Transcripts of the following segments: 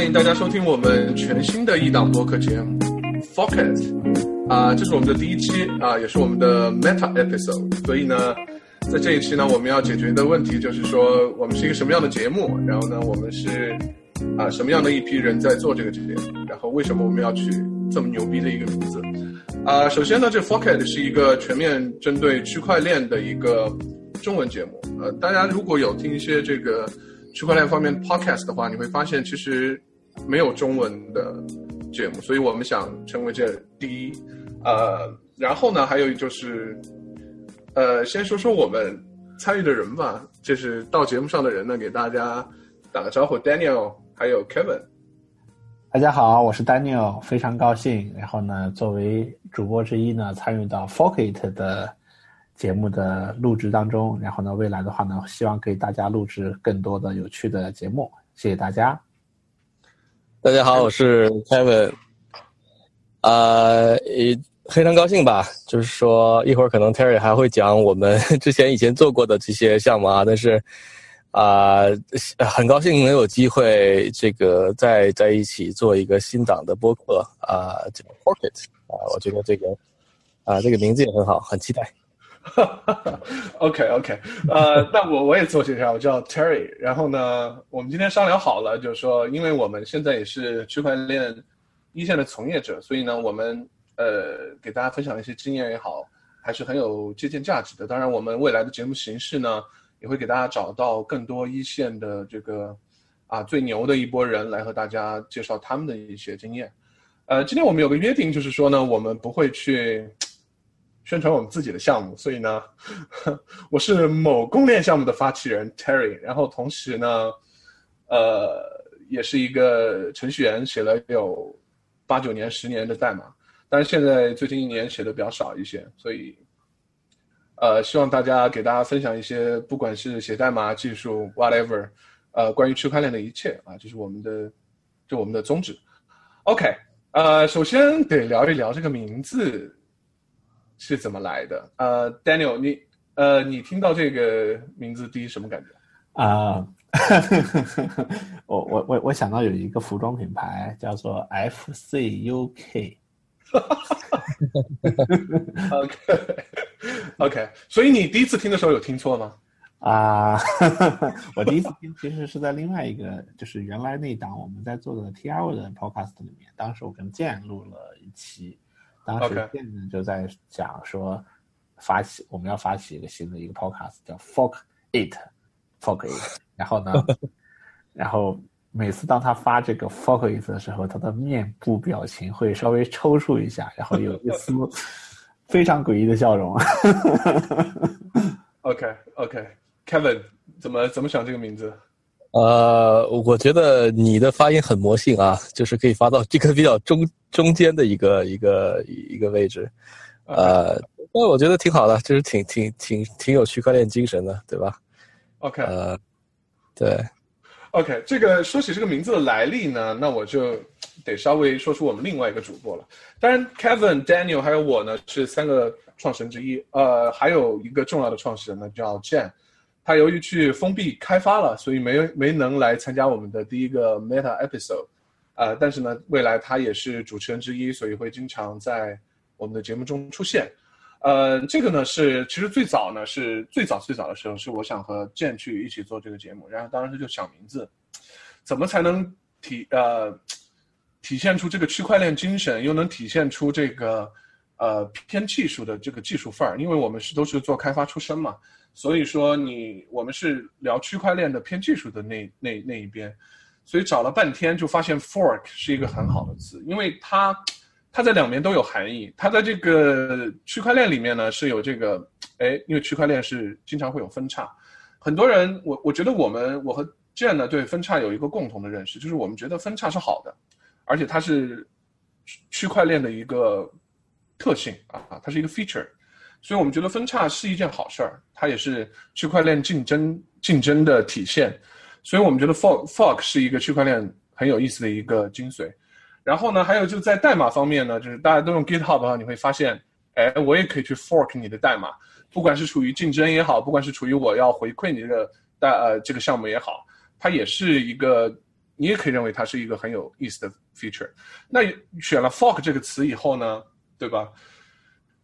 欢迎大家收听我们全新的一档播客节目《Focus》啊，这是我们的第一期啊，也是我们的 Meta Episode。所以呢，在这一期呢，我们要解决的问题就是说，我们是一个什么样的节目？然后呢，我们是啊什么样的一批人在做这个节目？然后为什么我们要取这么牛逼的一个名字？啊，首先呢，这 Focus 是一个全面针对区块链的一个中文节目。呃，大家如果有听一些这个区块链方面 Podcast 的话，你会发现其实没有中文的节目，所以我们想成为这第一。呃，然后呢，还有就是，呃，先说说我们参与的人吧，就是到节目上的人呢，给大家打个招呼，Daniel，还有 Kevin。大家好，我是 Daniel，非常高兴。然后呢，作为主播之一呢，参与到 Forkit 的节目的录制当中。然后呢，未来的话呢，希望给大家录制更多的有趣的节目。谢谢大家。大家好，我是 Kevin。呃，也非常高兴吧，就是说一会儿可能 Terry 还会讲我们 之前以前做过的这些项目啊，但是啊、呃很高兴能有机会这个在在一起做一个新档的播客啊，这个 Pocket 啊，我觉得这个啊这个名字也很好，很期待。OK OK，呃，那我我也自我介绍，我叫 Terry。然后呢，我们今天商量好了，就是说，因为我们现在也是区块链一线的从业者，所以呢，我们呃给大家分享一些经验也好，还是很有借鉴价值的。当然，我们未来的节目形式呢，也会给大家找到更多一线的这个啊最牛的一波人来和大家介绍他们的一些经验。呃，今天我们有个约定，就是说呢，我们不会去宣传我们自己的项目，所以呢，我是某公链项目的发起人 Terry，然后同时呢，呃，也是一个程序员，写了有八九年、十年的代码，但是现在最近一年写的比较少一些，所以，呃，希望大家给大家分享一些，不管是写代码、技术，whatever，呃，关于区块链的一切啊，就是我们的，就我们的宗旨。OK，呃，首先得聊一聊这个名字是怎么来的。呃，Daniel，你呃，你听到这个名字第一什么感觉？啊、我我我我想到有一个服装品牌叫做 FCUK，OK，OK，所以你第一次听的时候有听错吗？啊，我第一次听其实是在另外一个，就是原来那档我们在做的 T R 的 podcast 里面，当时我跟健录了一期，当时 OK 健呢就在讲说发起我们要发起一个新的一个 podcast 叫 Fork It，Fork It，然后呢，然后每次当他发这个 Fork It 的时候，他的面部表情会稍微抽搐一下，然后有一丝 非常诡异的笑容。OK，OK，Kevin 怎么怎么想这个名字？呃，我觉得你的发音很魔性啊，就是可以发到这个比较中中间的一个一个一个位置，呃，那我觉得挺好的，就是挺挺挺挺有区块链精神的，对吧？OK，呃，对，OK，这个说起这个名字的来历呢，那我就得稍微说出我们另外一个主播了。当然，Kevin、Daniel 还有我呢是三个创始人之一。呃，还有一个重要的创始人呢叫 Jan，他由于去封闭开发了，所以没没能来参加我们的第一个 Meta episode。呃，但是呢，未来他也是主持人之一，所以会经常在我们的节目中出现。呃，这个呢是其实最早呢是最早最早的时候是我想和建去一起做这个节目，然后当时就想名字，怎么才能体呃体现出这个区块链精神，又能体现出这个呃偏技术的这个技术范儿？因为我们是都是做开发出身嘛，所以说你我们是聊区块链的偏技术的那那那一边，所以找了半天就发现 fork 是一个很好的词，因为它它在两边都有含义。它在这个区块链里面呢是有这个，哎，因为区块链是经常会有分叉，很多人我我觉得我们我和 Jane 呢对分叉有一个共同的认识，就是我们觉得分叉是好的，而且它是区块链的一个特性啊，它是一个 feature。所以我们觉得分叉是一件好事儿，它也是区块链竞争竞争的体现。所以我们觉得 fork fork 是一个区块链很有意思的一个精髓。然后呢，还有就在代码方面呢，就是大家都用 GitHub 啊，你会发现，哎，我也可以去 fork 你的代码，不管是处于竞争也好，不管是处于我要回馈你的代呃这个项目也好，它也是一个你也可以认为它是一个很有意思的 feature。那选了 fork 这个词以后呢，对吧？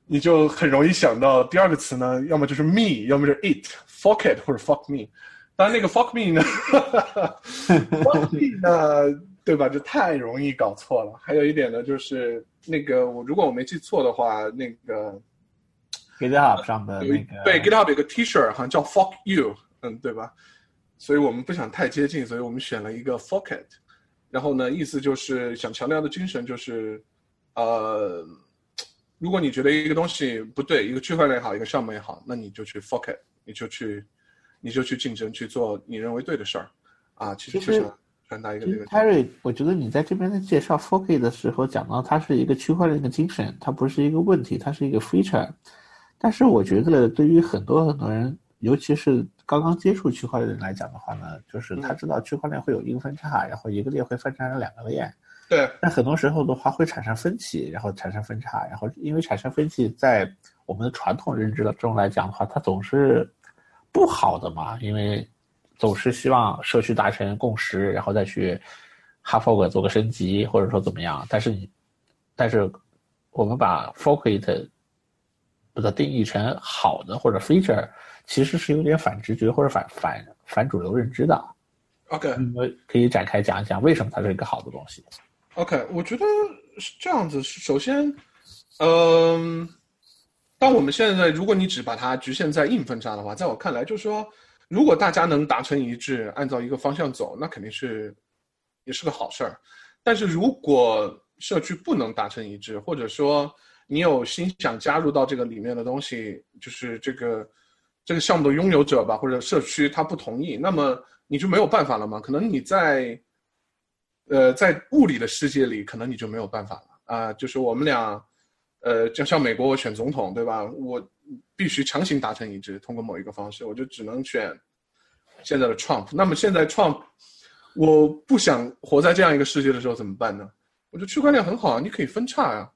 你就很容易想到第二个词呢，要么就是 me，要么就是 it，fork it 或者 fuck me。当然那个 fuck me 呢，fuck me 呢，对吧？这太容易搞错了。还有一点呢，就是那个我如果我没记错的话，那个 GitHub 上的那个对 GitHub 有个 T-shirt 好像叫 fuck you，嗯，对吧？所以我们不想太接近，所以我们选了一个 fuck it。然后呢，意思就是想强调的精神就是，呃。如果你觉得一个东西不对，一个区块链也好，一个项目也好，那你就去 fuck it，你就去，你就去竞争，去做你认为对的事儿，啊，其实就是传达一个这个。Terry，我觉得你在这边的介绍 fork 的时候讲到它是一个区块链的精神，它不是一个问题，它是一个 feature。但是我觉得对于很多很多人，尤其是刚刚接触区块链来讲的话呢，就是他知道区块链会有硬分叉，然后一个链会分叉成两个链。对，但很多时候的话会产生分歧，然后产生分叉，然后因为产生分歧，在我们的传统认知中来讲的话，它总是不好的嘛，因为总是希望社区达成共识，然后再去 hard fork 做个升级，或者说怎么样。但是你，但是我们把 fork it 把它定义成好的或者 feature，其实是有点反直觉或者反反反主流认知的。OK，我们可以展开讲一讲为什么它是一个好的东西。OK，我觉得是这样子。首先，嗯、当我们现在如果你只把它局限在硬分叉的话，在我看来，就是说，如果大家能达成一致，按照一个方向走，那肯定是也是个好事儿。但是如果社区不能达成一致，或者说你有心想加入到这个里面的东西，就是这个这个项目的拥有者吧，或者社区他不同意，那么你就没有办法了吗？可能你在。呃，在物理的世界里，可能你就没有办法了啊、就是我们俩，呃，就像美国，我选总统，对吧？我必须强行达成一致，通过某一个方式，我就只能选现在的 Trump。那么现在 Trump，我不想活在这样一个世界的时候怎么办呢？我觉得区块链很好啊，你可以分叉呀、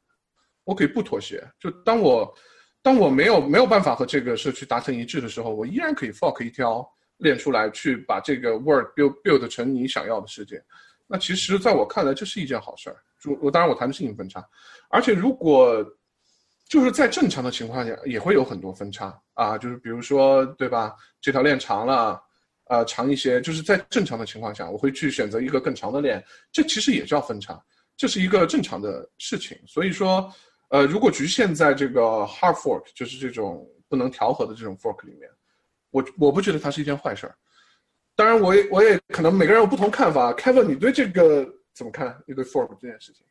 我可以不妥协。就当我当我没有没有办法和这个社区达成一致的时候，我依然可以 fork 一条链出来，去把这个 world build build 成你想要的世界。那其实，在我看来，这是一件好事儿。就我当然我谈的是硬分叉，而且如果就是在正常的情况下，也会有很多分叉啊，就是比如说，对吧？这条链长了，呃，长一些，就是在正常的情况下，我会去选择一个更长的链，这其实也叫分叉，这是一个正常的事情。所以说，呃，如果局限在这个 hard fork，就是这种不能调和的这种 fork 里面，我我不觉得它是一件坏事儿。当然，我也我也可能每个人有不同看法。Kevin，你对这个怎么看？你对 fork 这件事情？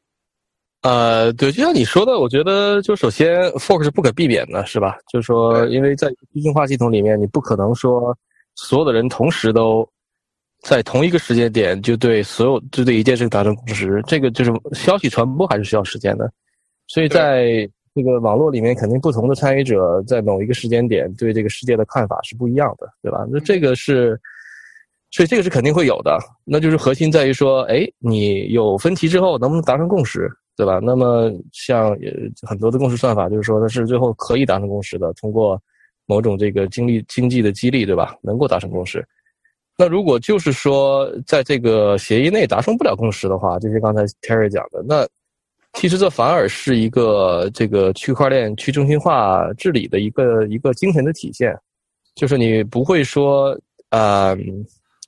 呃，对，就像你说的，我觉得就首先 fork 是不可避免的，是吧？就是说，因为在去性化系统里面，你不可能说所有的人同时都在同一个时间点就对所有就对一件事情达成共识，这个就是消息传播还是需要时间的。所以在这个网络里面，肯定不同的参与者在某一个时间点对这个世界的看法是不一样的，对吧？那这个是。所以这个是肯定会有的，那就是核心在于说，哎，你有分歧之后能不能达成共识，对吧？那么像很多的共识算法，就是说它是最后可以达成共识的，通过某种这个经历经济的激励，对吧？能够达成共识。那如果就是说在这个协议内达成不了共识的话，就像刚才 Terry 讲的，那其实这反而是一个这个区块链去中心化治理的一个一个精神的体现，就是你不会说啊。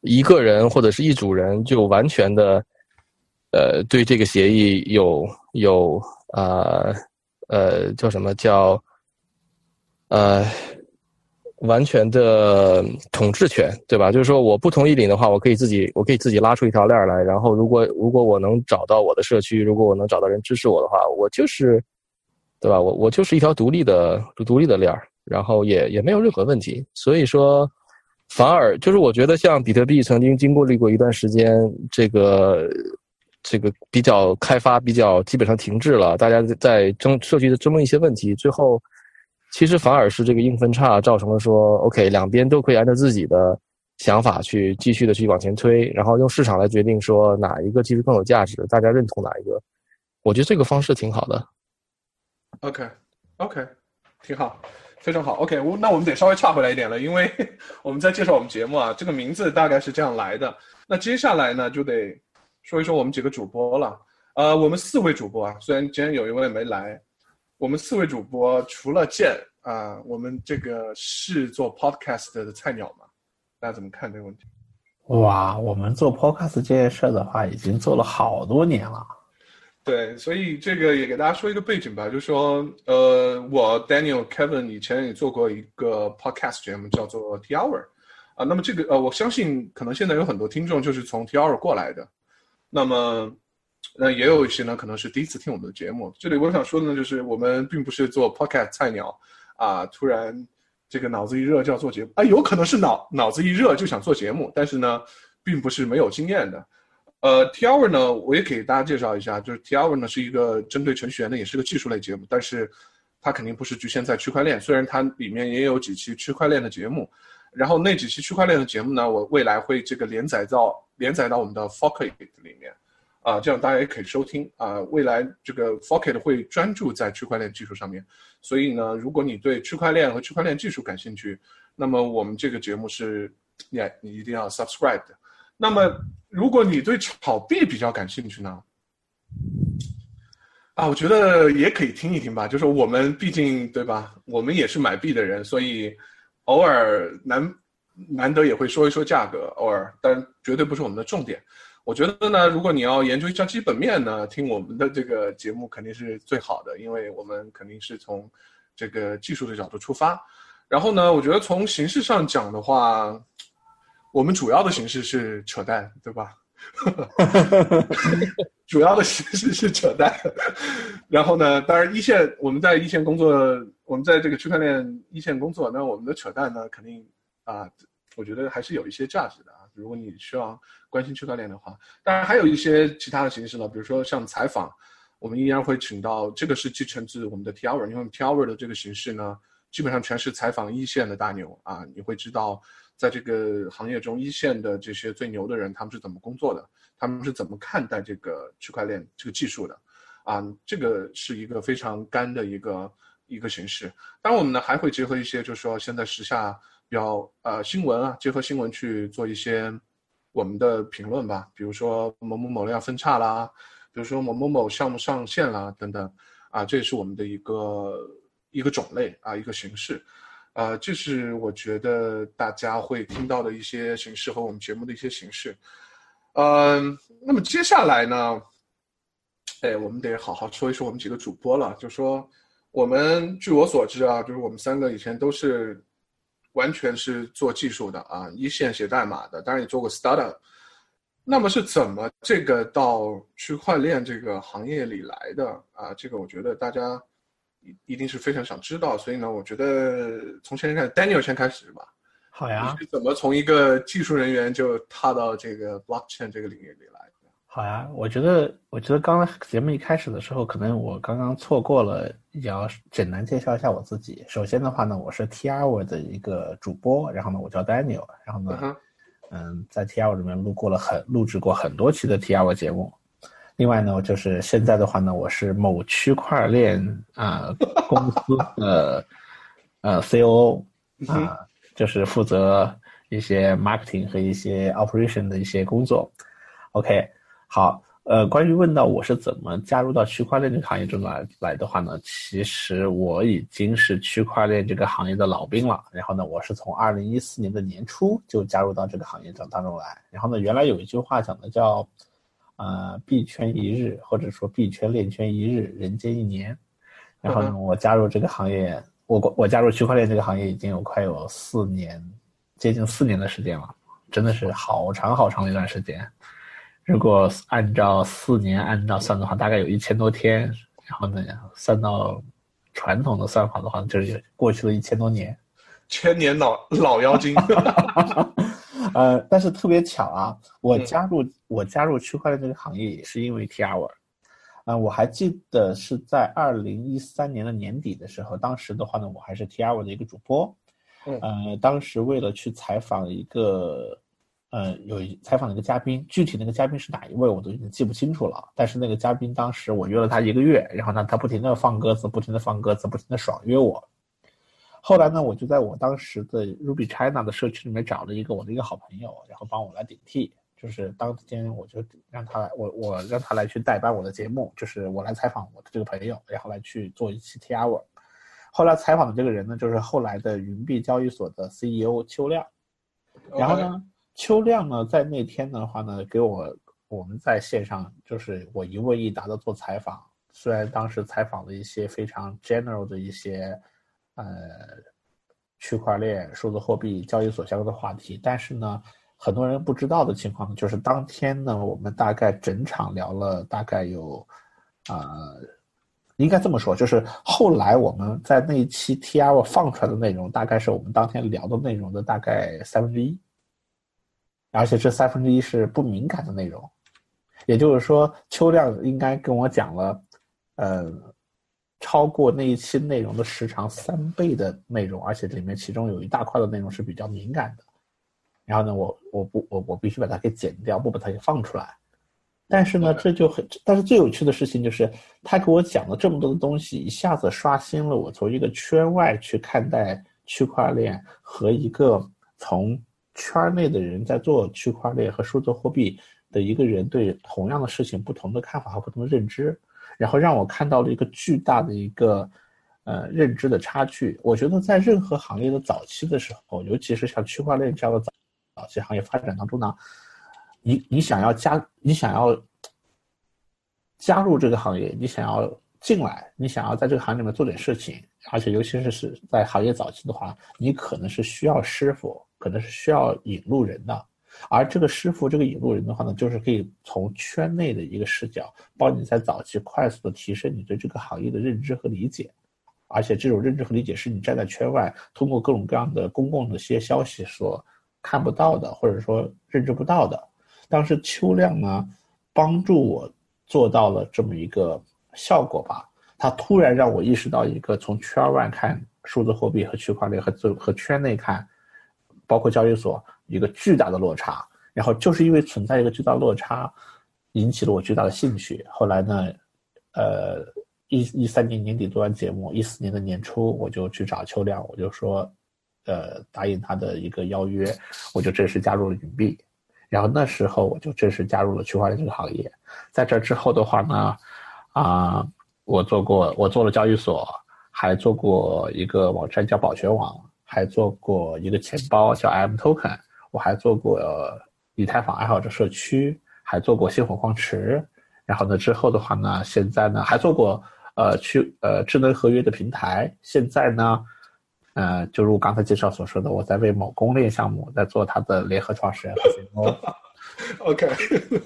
一个人或者是一组人就完全的，呃，对这个协议有有啊呃，呃叫什么叫呃完全的统治权，对吧？就是说我不同意领的话，我可以自己我可以自己拉出一条链来，然后如果如果我能找到我的社区，如果我能找到人支持我的话，我就是对吧？我我就是一条独立的独立的链儿，然后也也没有任何问题，所以说。反而就是我觉得像比特币曾经经过历过一段时间，这个这个比较开发比较基本上停滞了，大家在争社区的争论一些问题，最后其实反而是这个硬分叉造成了说，OK 两边都可以按照自己的想法去继续的去往前推，然后用市场来决定说哪一个其实更有价值，大家认同哪一个，我觉得这个方式挺好的。OK，OK，、挺好。非常好，OK，我那我们得稍微岔回来一点了，因为 我们在介绍我们节目啊，这个名字大概是这样来的。那接下来呢，就得说一说我们几个主播了。呃，我们四位主播啊，虽然今天有一位没来，我们四位主播除了剑啊，我们这个是做 podcast 的菜鸟嘛？大家怎么看这个问题？哇，我们做 podcast 这件事的话，已经做了好多年了。对，所以这个也给大家说一个背景吧，就是说，呃，我 Daniel Kevin 以前也做过一个 podcast 节目，叫做 T Hour，啊，那么这个呃，我相信可能现在有很多听众就是从 T Hour 过来的，那么。那也有一些呢，可能是第一次听我们的节目。这里我想说的呢，就是我们并不是做 podcast 菜鸟，啊，突然这个脑子一热就要做节目，啊，有可能是脑脑子一热就想做节目，但是呢，并不是没有经验的。呃，T Hour 呢，我也给大家介绍一下，就是 T Hour 呢是一个针对程序员的，也是个技术类节目，但是它肯定不是局限在区块链，虽然它里面也有几期区块链的节目，然后那几期区块链的节目呢，我未来会这个连载到连载到我们的 f o c k e t 里面。啊，这样大家也可以收听啊。未来这个 f o c k e t 会专注在区块链技术上面，所以呢，如果你对区块链和区块链技术感兴趣，那么我们这个节目是，你你一定要 subscribe 的。那么，如果你对炒币比较感兴趣呢？啊，我觉得也可以听一听吧。就是我们毕竟对吧，我们也是买币的人，所以偶尔难难得也会说一说价格，偶尔，但绝对不是我们的重点。我觉得呢，如果你要研究一下基本面呢，听我们的这个节目肯定是最好的，因为我们肯定是从这个技术的角度出发。然后呢，我觉得从形式上讲的话，我们主要的形式是扯淡，对吧？主要的形式是扯淡。然后呢，当然一线我们在一线工作，我们在这个区块链一线工作，那我们的扯淡呢，肯定啊，我觉得还是有一些价值的啊。如果你需要关心区块链的话，当然还有一些其他的形式了，比如说像采访，我们依然会请到这个是继承自我们的 T Hour，因为 T Hour 的这个形式呢，基本上全是采访一线的大牛啊，你会知道在这个行业中一线的这些最牛的人他们是怎么工作的，他们是怎么看待这个区块链这个技术的，啊，这个是一个非常干的一个一个形式。当然我们呢还会结合一些，就是说现在时下。比较呃新闻啊，结合新闻去做一些我们的评论吧，比如说某某某要分叉啦，比如说某某某项目上线啦等等，啊，这也是我们的一个一个种类啊，一个形式，呃，这是我觉得大家会听到的一些形式和我们节目的一些形式，嗯，那么接下来呢，哎，我们得好好说一说我们几个主播了，就说我们据我所知啊，就是我们三个以前都是。完全是做技术的啊，一线写代码的，当然也做过 startup。那么是怎么这个到区块链这个行业里来的啊？这个我觉得大家一一定是非常想知道。所以呢，我觉得从先开始，Daniel 先开始吧。好呀。你是怎么从一个技术人员就踏到这个 blockchain 这个领域里来？好呀，我觉得，我觉得刚刚节目一开始的时候，可能我刚刚错过了，也要简单介绍一下我自己。首先的话呢，我是 T R 的一个主播，然后呢，我叫 Daniel，然后呢，嗯，在 T R 里面录过了很录制过很多期的 T R 节目。另外呢，就是现在的话呢，我是某区块链啊 公司的呃 C O O 啊，就是负责一些 marketing 和一些 operation 的一些工作。OK。好，呃，关于问到我是怎么加入到区块链这个行业中来来的话呢，其实我已经是区块链这个行业的老兵了。然后呢，我是从二零一四年的年初就加入到这个行业中当中来。然后呢，原来有一句话讲的叫，呃，币圈一日，或者说币圈链圈一日，人间一年。然后呢，我加入这个行业，我我加入区块链这个行业已经有快有四年，接近四年的时间了，真的是好长好长的一段时间。如果按照四年按照算的话，大概有一千多天。然后呢，算到传统的算法的话，就是过去了一千多年，千年老老妖精。呃，但是特别巧啊，我加入我加入区块链这个行业也是因为 T R。啊，我还记得是在二零一三年的年底的时候，当时的话呢，我还是 T R 的一个主播。呃，当时为了去采访一个。呃，有采访了一个嘉宾，具体那个嘉宾是哪一位，我都已经记不清楚了。但是那个嘉宾当时我约了他一个月，然后呢，他不停的放鸽子，不停的放鸽子，不停的爽约我。后来呢，我就在我当时的 Ruby China 的社区里面找了一个我的一个好朋友，然后帮我来顶替，就是当天我就让他来，我我让他来去代班我的节目，就是我来采访我的这个朋友，然后来去做一期 T hour。后来采访的这个人呢，就是后来的云币交易所的 CEO 邱亮。然后呢，邱亮呢在那天的话呢，给我我们在线上就是我一问一答的做采访。虽然当时采访了一些非常 general 的一些呃区块链、数字货币、交易所相关的话题，但是呢，很多人不知道的情况，就是当天呢，我们大概整场聊了大概有啊。应该这么说，就是后来我们在那一期 T R 放出来的内容，大概是我们当天聊的内容的大概三分之一，而且这三分之一是不敏感的内容，也就是说，邱亮应该跟我讲了，呃，超过那一期内容的时长三倍的内容，而且里面其中有一大块的内容是比较敏感的，然后呢，我我不我我必须把它给剪掉，不把它给放出来。但是呢，这就很，但是最有趣的事情就是，他给我讲了这么多的东西，一下子刷新了我从一个圈外去看待区块链和一个从圈内的人在做区块链和数字货币的一个人对同样的事情不同的看法和不同的认知，然后让我看到了一个巨大的一个呃认知的差距。我觉得在任何行业的早期的时候，尤其是像区块链这样的早早期行业发展当中呢。你你想要加，你想要加入这个行业，你想要进来，你想要在这个行业里面做点事情，而且尤其是是在行业早期的话，你可能是需要师傅，可能是需要引路人的。而这个师傅，这个引路人的话呢，就是可以从圈内的一个视角，帮你在早期快速的提升你对这个行业的认知和理解。而且这种认知和理解是你站在圈外，通过各种各样的公共的一些消息所看不到的，或者说认知不到的。当时邱亮呢，帮助我做到了这么一个效果吧。他突然让我意识到一个从圈外看数字货币和区块链和和圈内看，包括交易所一个巨大的落差。然后就是因为存在一个巨大落差，引起了我巨大的兴趣。后来呢，呃，一一三年年底做完节目，一四年的年初我就去找邱亮，我就说，呃，答应他的一个邀约，我就正式加入了云币。然后那时候我就正式加入了区块链这个行业，在这之后的话呢，啊，我做过，我做了交易所，还做过一个网站叫保全网，还做过一个钱包叫 M Token，我还做过以太坊爱好者社区，还做过星火矿池，然后呢之后的话呢，现在呢还做过呃去呃智能合约的平台，现在呢。呃，就如我刚才介绍所说的，我在为某公链项目在做它的联合创始人。OK，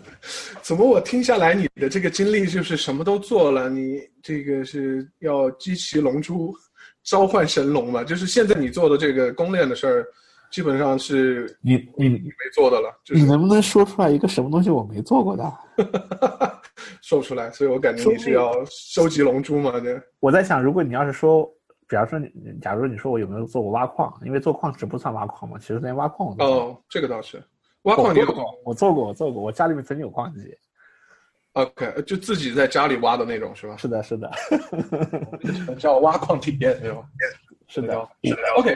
怎么我听下来你的这个经历就是什么都做了？你这个是要集齐龙珠，召唤神龙嘛？就是现在你做的这个公链的事儿，基本上是你你你没做的了。你能不能说出来一个什么东西我没做过的？说不出来，所以我感觉你是要收集龙珠嘛？对。我在想，如果你要是说。比方说，你假如你说我有没有做过挖矿？因为做矿石不算挖矿嘛，其实连挖矿我都哦，这个倒是，挖矿你有过？我做过，我做过，我家里面曾经有矿机。OK，就自己在家里挖的那种是吧？是的，是的，叫挖矿体验是吧？是的，OK，OK。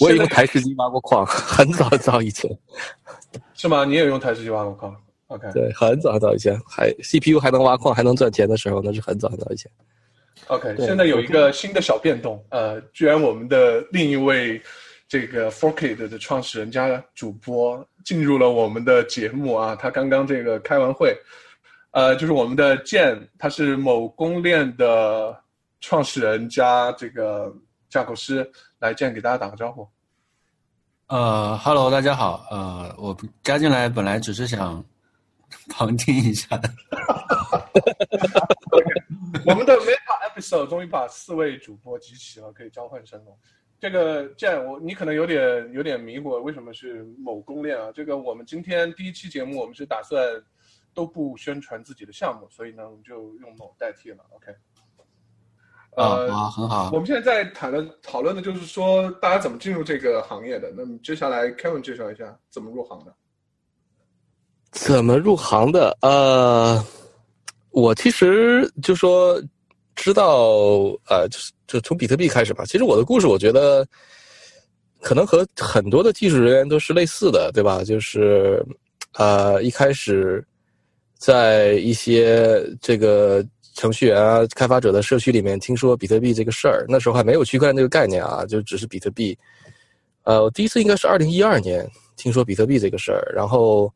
我也用台式机挖过矿，很早很早以前。是吗？你也用台式机挖过矿？OK，对，很早很早以前，还 CPU 还能挖矿还能赚钱的时候，那是很早很早以前。OK，现在有一个新的小变动，呃，居然我们的另一位这个 Forkit 的创始人加主播进入了我们的节目啊，他刚刚这个开完会，呃，就是我们的剑，他是某公链的创始人加这个架构师，来这样给大家打个招呼。呃，Hello，大家好，呃，我加进来本来只是想 旁听一下。我们的 Meta Episode 终于把四位主播集齐了，可以召唤神龙。这个这样，我你可能有点有点迷惑，为什么是某公链啊？这个我们今天第一期节目，我们是打算都不宣传自己的项目，所以呢，我们就用某代替了。OK。呃，好，很好。我们现在在谈的讨论的就是说，大家怎么进入这个行业的？那么接下来 Kevin 介绍一下怎么入行的。怎么入行的？呃。我其实就说知道，呃，就是就从比特币开始吧。其实我的故事，我觉得可能和很多的技术人员都是类似的，对吧？就是呃，一开始在一些这个程序员啊、开发者的社区里面听说比特币这个事儿，那时候还没有区块链这个概念啊，就只是比特币。呃，我第一次应该是二零一二年听说比特币这个事儿，然后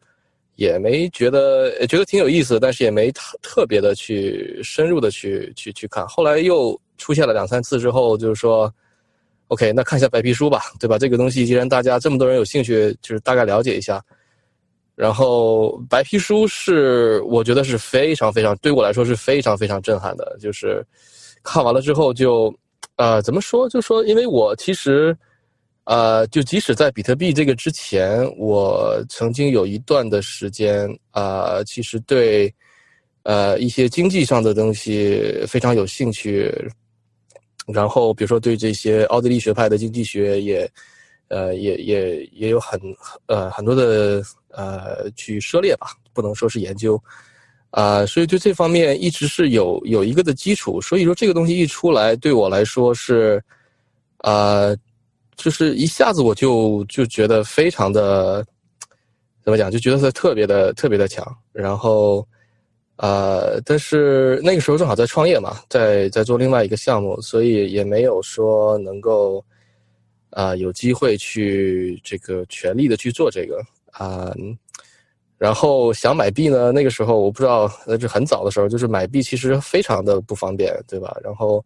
也没觉得觉得挺有意思，但是也没特特别的去深入的去去去看。后来又出现了两三次之后，就是说，OK，那看一下白皮书吧，对吧？这个东西既然大家这么多人有兴趣，就是大概了解一下。然后白皮书是我觉得是非常非常对我来说是非常非常震撼的，就是看完了之后就，呃，怎么说？就说因为我其实。呃，就即使在比特币这个之前，我曾经有一段的时间，啊，其实对，呃，一些经济上的东西非常有兴趣。然后，比如说对这些奥地利学派的经济学也，呃，也也也有很呃很多的呃去涉猎吧，不能说是研究，啊，所以对这方面一直是有有一个的基础。所以说这个东西一出来，对我来说是，啊。就是一下子我就就觉得非常的，怎么讲？就觉得它特别的特别的强。然后，呃，但是那个时候正好在创业嘛，在在做另外一个项目，所以也没有说能够，啊，有机会去这个全力的去做这个啊。然后想买币呢，那个时候我不知道，那是很早的时候，就是买币其实非常的不方便，对吧？然后。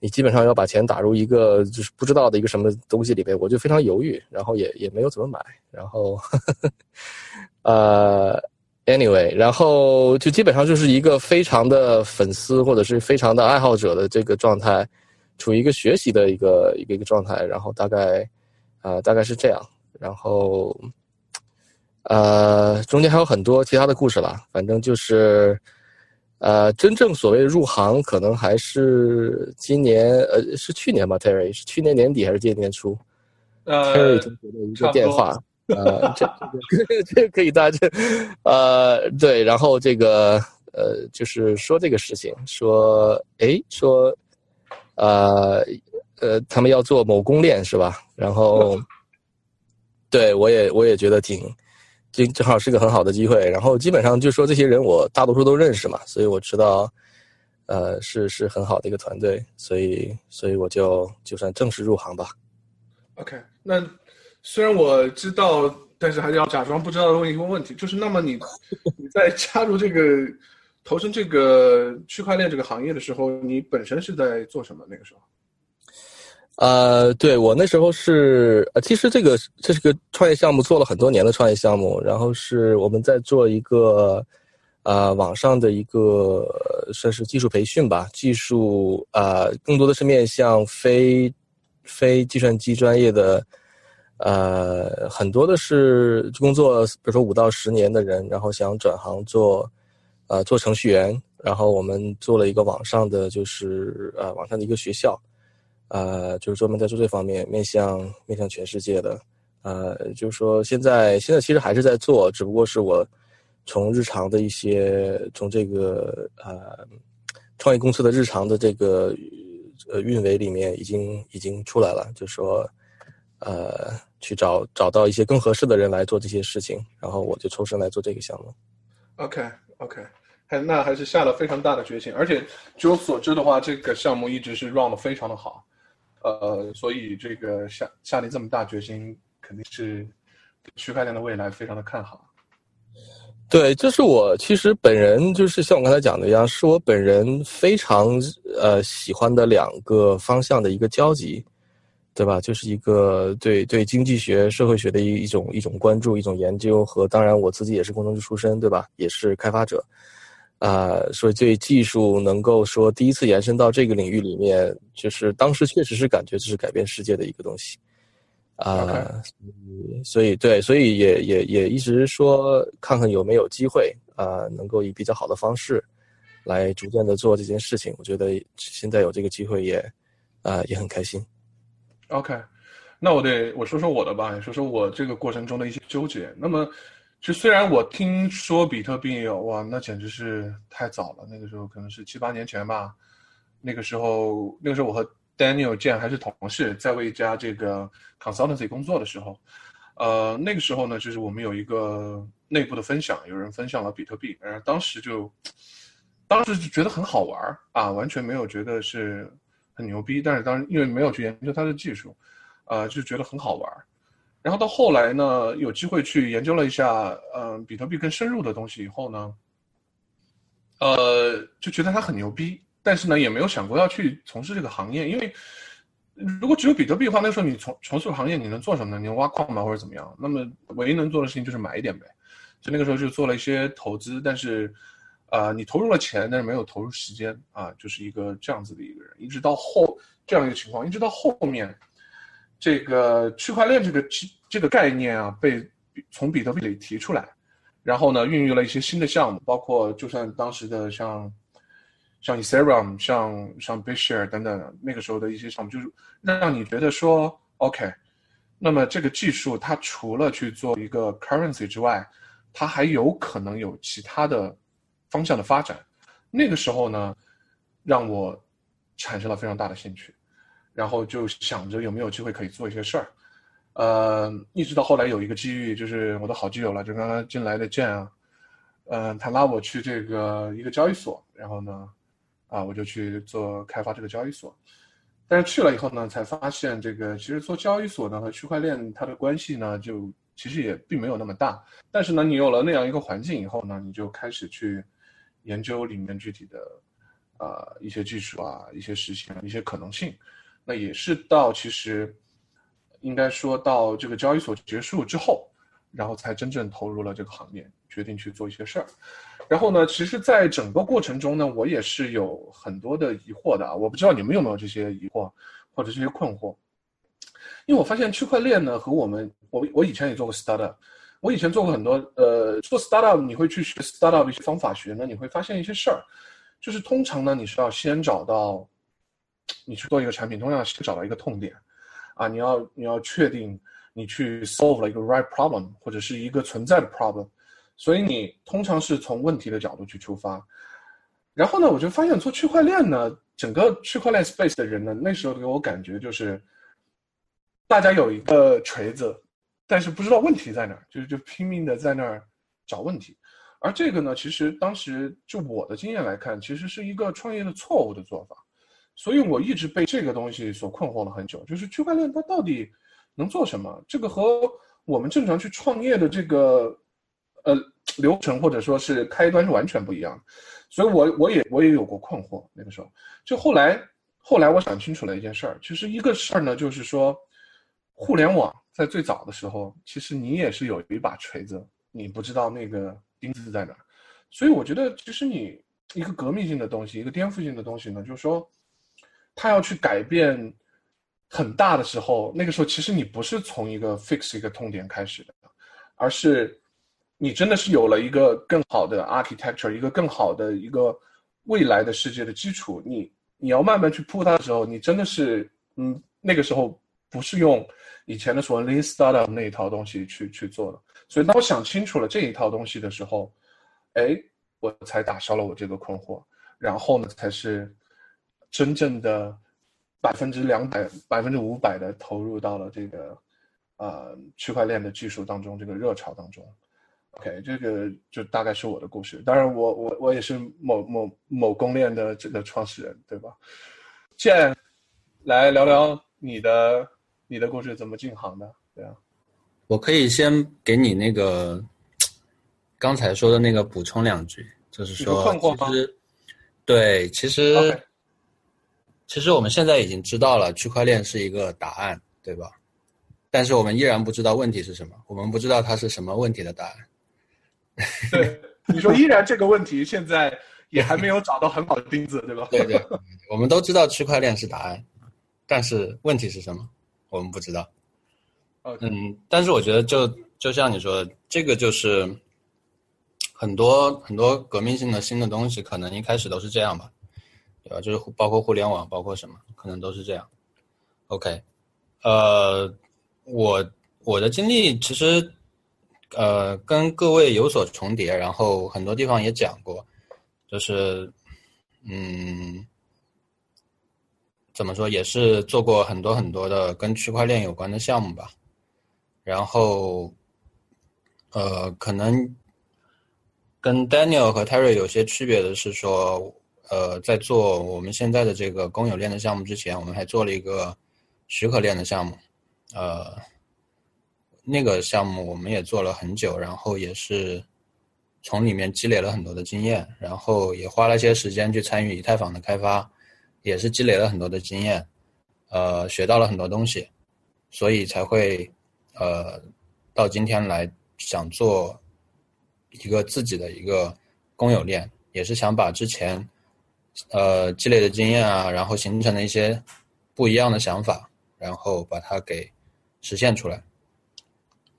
你基本上要把钱打入一个就是不知道的一个什么东西里边，我就非常犹豫，然后也也没有怎么买，然后，呃，anyway，然后就基本上就是一个非常的粉丝或者是非常的爱好者的这个状态，处于一个学习的一个一个一个状态，然后大概，啊，大概是这样，然后，呃，中间还有很多其他的故事了，反正就是。呃，真正所谓入行，可能还是今年，呃，是去年吧，Terry 是去年年底还是今年年初？呃，Terry 同学的一个电话，呃，这 这个可以大家，呃，对，然后这个，呃，就是说这个事情，说，哎，说，呃，呃，他们要做某公链是吧？然后，对我也我也觉得挺。正正好是个很好的机会，然后基本上就说这些人我大多数都认识嘛，所以我知道，呃，是是很好的一个团队，所以所以我就就算正式入行吧。OK，那虽然我知道，但是还是要假装不知道的问一个问题，就是那么你你在加入这个投身这个区块链这个行业的时候，你本身是在做什么？那个时候？呃，对我那时候是呃，其实这个这是个创业项目，做了很多年的创业项目。然后是我们在做一个呃网上的一个算是技术培训吧，技术啊，更多的是面向非非计算机专业的，呃，很多的是工作，比如说五到十年的人，然后想转行做呃做程序员。然后我们做了一个网上的，就是呃网上的一个学校。呃，就是专门在做这方面，面向面向全世界的，呃，就是说现在现在其实还是在做，只不过是我从日常的一些从这个呃创业公司的日常的这个呃运维里面已经已经出来了，就说呃去找找到一些更合适的人来做这些事情，然后我就抽身来做这个项目。OK OK，还那还是下了非常大的决心，而且据我所知的话，这个项目一直是 run 的非常的好。呃，所以这个下下定这么大决心，肯定是区块链的未来非常的看好。对，这是我其实本人就是像我刚才讲的一样，是我本人非常呃喜欢的两个方向的一个交集，对吧？就是一个对对经济学、社会学的一一种一种关注、一种研究，和当然我自己也是工程师出身，对吧？也是开发者。啊，所以对技术能够说第一次延伸到这个领域里面，就是当时确实是感觉这是改变世界的一个东西，啊，所以对，所以也也也一直说看看有没有机会啊，能够以比较好的方式来逐渐的做这件事情。我觉得现在有这个机会也啊也很开心。OK，那我得我说说我的吧，说说我这个过程中的一些纠结。那么。就虽然我听说比特币哇，那简直是太早了。那个时候可能是七八年前吧。那个时候，那个时候我和 Daniel 建还是同事，在为一家这个 consultancy 工作的时候，呃，那个时候呢，就是我们有一个内部的分享，有人分享了比特币，然后当时就，当时就觉得很好玩儿啊，完全没有觉得是很牛逼，但是当时因为没有去研究它的技术，呃，就觉得很好玩儿。然后到后来呢，有机会去研究了一下，嗯、比特币更深入的东西以后呢，呃，就觉得它很牛逼，但是呢，也没有想过要去从事这个行业，因为如果只有比特币的话，那时候你从从事行业你能做什么呢？你挖矿吗，或者怎么样？那么唯一能做的事情就是买一点呗。所以那个时候就做了一些投资，但是，呃，你投入了钱，但是没有投入时间啊，就是一个这样子的一个人，一直到后这样一个情况，一直到后面，这个区块链这个这个概念啊，被从比特币里提出来，然后呢，孕育了一些新的项目，包括就算当时的像像 Ethereum、像像 BitShare 等等，那个时候的一些项目，就是让你觉得说，OK，那么这个技术它除了去做一个 currency 之外，它还有可能有其他的方向的发展。那个时候呢，让我产生了非常大的兴趣，然后就想着有没有机会可以做一些事儿。呃，一直到后来有一个机遇，就是我的好基友了，就刚刚进来的建啊，嗯、他拉我去这个一个交易所，然后呢，啊，我就去做开发这个交易所。但是去了以后呢，才发现这个其实做交易所呢和区块链它的关系呢，就其实也并没有那么大。但是呢，你有了那样一个环境以后呢，你就开始去研究里面具体的啊、一些技术啊、一些实现、一些可能性。那也是到其实应该说到这个交易所结束之后，然后才真正投入了这个行业，决定去做一些事儿。然后呢，其实，在整个过程中呢，我也是有很多的疑惑的啊。我不知道你们有没有这些疑惑或者这些困惑，因为我发现区块链呢和我们，我我以前也做过 startup，我以前做过很多呃做 startup，你会去学 startup 一些方法学呢，你会发现一些事儿，就是通常呢你是要先找到，你去做一个产品，通常要先找到一个痛点，啊，你要你要确定你去 solve 了一个 right problem 或者是一个存在的 problem。所以你通常是从问题的角度去出发，然后呢，我就发现做区块链呢，整个区块链 space 的人呢，那时候给我感觉就是，大家有一个锤子，但是不知道问题在哪儿，就是就拼命的在那儿找问题，而这个呢，其实当时就我的经验来看，其实是一个创业的错误的做法，所以我一直被这个东西所困惑了很久，就是区块链它到底能做什么？这个和我们正常去创业的这个。呃，流程或者说是开端是完全不一样的，所以我我也我也有过困惑。那个时候，就后来后来我想清楚了一件事儿，其实一个事儿呢，就是说，互联网在最早的时候，其实你也是有一把锤子，你不知道那个钉子在哪儿，所以我觉得，其实你一个革命性的东西，一个颠覆性的东西呢，就是说，他要去改变很大的时候，那个时候其实你不是从一个 fix 一个痛点开始的，而是。你真的是有了一个更好的 architecture，一个更好的一个未来的世界的基础。你你要慢慢去铺它的时候，你真的是嗯，那个时候不是用以前的所谓 lean startup 那一套东西去去做的。所以当我想清楚了这一套东西的时候，哎，我才打消了我这个困惑。然后呢，才是真正的百分之两百、百分之五百的投入到了这个呃区块链的技术当中，这个热潮当中。OK，这个就大概是我的故事。当然我，我我我也是某某某公链的这个创始人，对吧？建，来聊聊你的你的故事怎么进行的？对啊，我可以先给你那个刚才说的那个补充两句，就是说，其实对，其实.其实我们现在已经知道了区块链是一个答案，对吧？但是我们依然不知道问题是什么，我们不知道它是什么问题的答案。对，你说依然这个问题现在也还没有找到很好的钉子，对吧？对对，我们都知道区块链是答案，但是问题是什么，我们不知道。嗯，但是我觉得就就像你说的，这个就是很多很多革命性的新的东西，可能一开始都是这样吧，对吧？就是包括互联网，包括什么，可能都是这样。OK，呃，我我的经历其实。呃，跟各位有所重叠，然后很多地方也讲过，就是，嗯，怎么说，也是做过很多很多的跟区块链有关的项目吧。然后，呃，可能跟 Daniel 和 Terry 有些区别的是说，呃，在做我们现在的这个公有链的项目之前，我们还做了一个许可链的项目，呃，那个项目我们也做了很久，然后也是从里面积累了很多的经验，然后也花了一些时间去参与以太坊的开发，也是积累了很多的经验，呃，学到了很多东西，所以才会呃到今天来想做一个自己的一个公有链，也是想把之前呃积累的经验啊，然后形成的一些不一样的想法，然后把它给实现出来。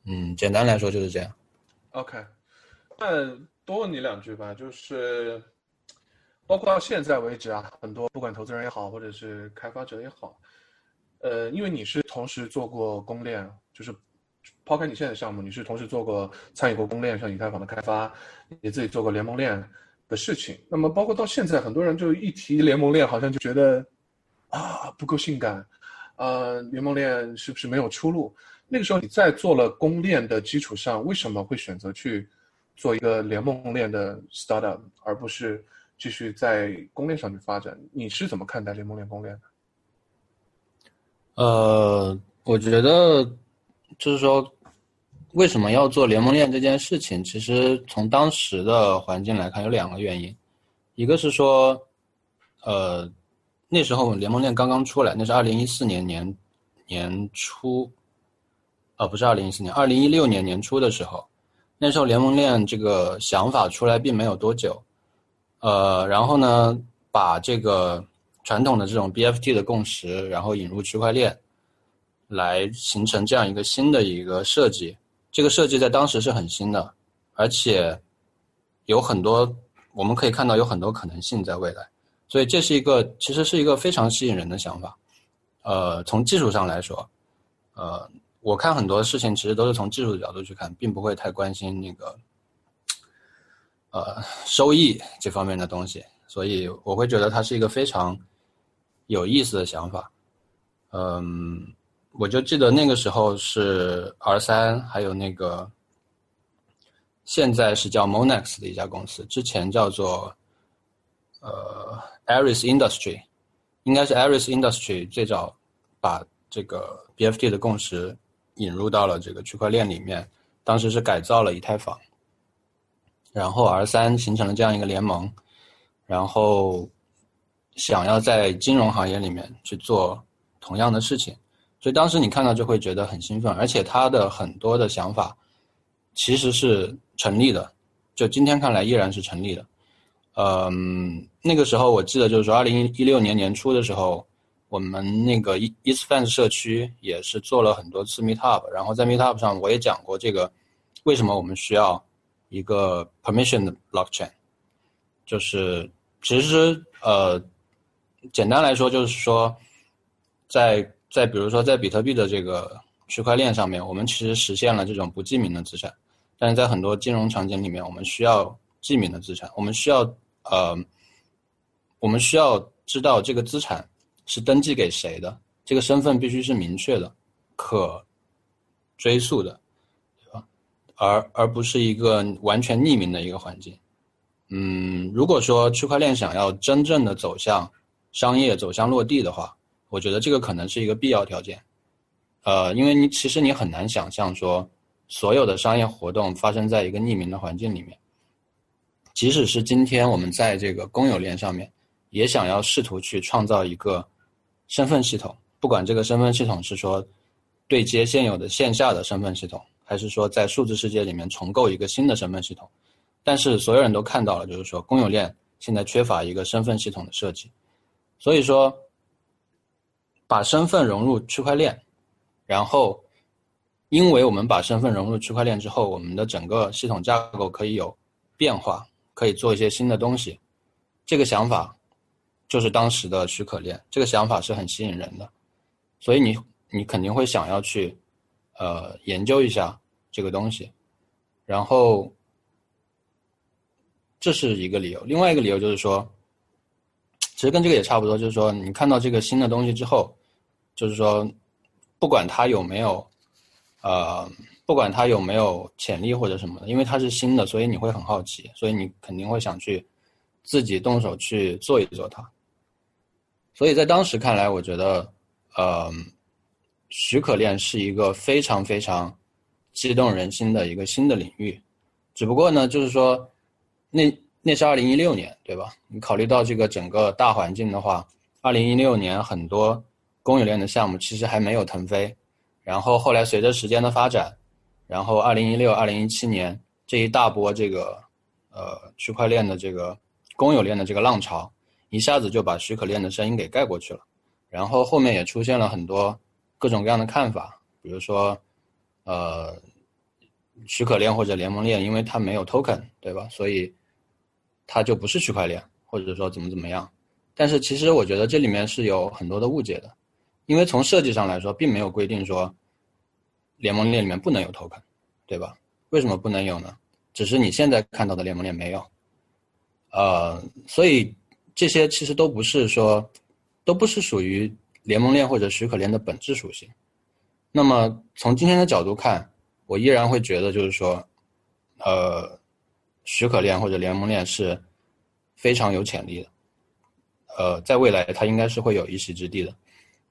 嗯，简单来说就是这样。OK，那多问你两句吧，就是包括到现在为止啊，很多不管投资人也好，或者是开发者也好，呃，因为你是同时做过公链，就是抛开你现在的项目，你是同时做过参与过公链，像以太坊的开发，也自己做过联盟链的事情。那么包括到现在，很多人就一提联盟链，好像就觉得啊不够性感，呃，联盟链是不是没有出路？那个时候你在做了公链的基础上，为什么会选择去做一个联盟链的 startup，而不是继续在公链上去发展？你是怎么看待联盟链公链的？呃，我觉得就是说，为什么要做联盟链这件事情？其实从当时的环境来看，有两个原因，一个是说，呃，那时候联盟链刚刚出来，那是二零一四年年年初，呃，不是二零一四年，二零一六年年初的时候，那时候联盟链这个想法出来并没有多久，呃，然后呢，把这个传统的这种 BFT 的共识，然后引入区块链，来形成这样一个新的一个设计。这个设计在当时是很新的，而且有很多我们可以看到有很多可能性在未来，所以这是一个其实是一个非常吸引人的想法。呃，从技术上来说，呃，我看很多事情其实都是从技术的角度去看，并不会太关心那个呃收益这方面的东西，所以我会觉得它是一个非常有意思的想法。嗯，我就记得那个时候是 R 三，还有那个现在是叫 Monex 的一家公司，之前叫做呃 Aris Industry，应该是 Aris Industry 最早把这个 BFT 的共识引入到了这个区块链里面，当时是改造了以太坊，然后 R 三形成了这样一个联盟，然后想要在金融行业里面去做同样的事情，所以当时你看到就会觉得很兴奋，而且他的很多的想法其实是成立的，就今天看来依然是成立的。嗯，那个时候我记得就是说，二零一六年年初的时候，我们那个 East Fans 社区也是做了很多次 Meetup，然后在 Meetup 上我也讲过这个为什么我们需要一个 permission 的 blockchain，就是其实呃，简单来说就是说，在在比如说在比特币的这个区块链上面，我们其实实现了这种不记名的资产，但是在很多金融场景里面，我们需要记名的资产，我们需要呃，我们需要知道这个资产是登记给谁的，这个身份必须是明确的、可追溯的，对吧？而而不是一个完全匿名的一个环境。嗯，如果说区块链想要真正的走向商业、走向落地的话，我觉得这个可能是一个必要条件。呃，因为你其实你很难想象说，所有的商业活动发生在一个匿名的环境里面。即使是今天我们在这个公有链上面，也想要试图去创造一个身份系统，不管这个身份系统是说对接现有的线下的身份系统，还是说在数字世界里面重构一个新的身份系统。但是所有人都看到了，就是说公有链现在缺乏一个身份系统的设计，所以说把身份融入区块链，然后因为我们把身份融入区块链之后，我们的整个系统架构可以有变化，可以做一些新的东西。这个想法就是当时的许可链，这个想法是很吸引人的，所以你你肯定会想要去呃研究一下这个东西，然后这是一个理由。另外一个理由就是说，其实跟这个也差不多，就是说你看到这个新的东西之后，就是说不管它有没有呃，不管它有没有潜力或者什么的，因为它是新的，所以你会很好奇，所以你肯定会想去自己动手去做一做它。所以在当时看来，我觉得，呃，许可链是一个非常非常激动人心的一个新的领域。只不过呢，就是说，那那是二零一六年，对吧？你考虑到这个整个大环境的话，二零一六年很多公有链的项目其实还没有腾飞。然后后来随着时间的发展，然后二零一六、二零一七年这一大波这个呃区块链的这个公有链的这个浪潮，一下子就把许可链的声音给盖过去了。然后后面也出现了很多各种各样的看法，比如说呃许可链或者联盟链，因为它没有 token，对吧？所以它就不是区块链，或者说怎么怎么样。但是其实我觉得这里面是有很多的误解的，因为从设计上来说，并没有规定说。联盟链里面不能有 token，对吧？为什么不能有呢？只是你现在看到的联盟链没有，呃，所以这些其实都不是说，都不是属于联盟链或者许可链的本质属性。那么从今天的角度看，我依然会觉得就是说，呃，许可链或者联盟链是非常有潜力的，呃，在未来它应该是会有一席之地的。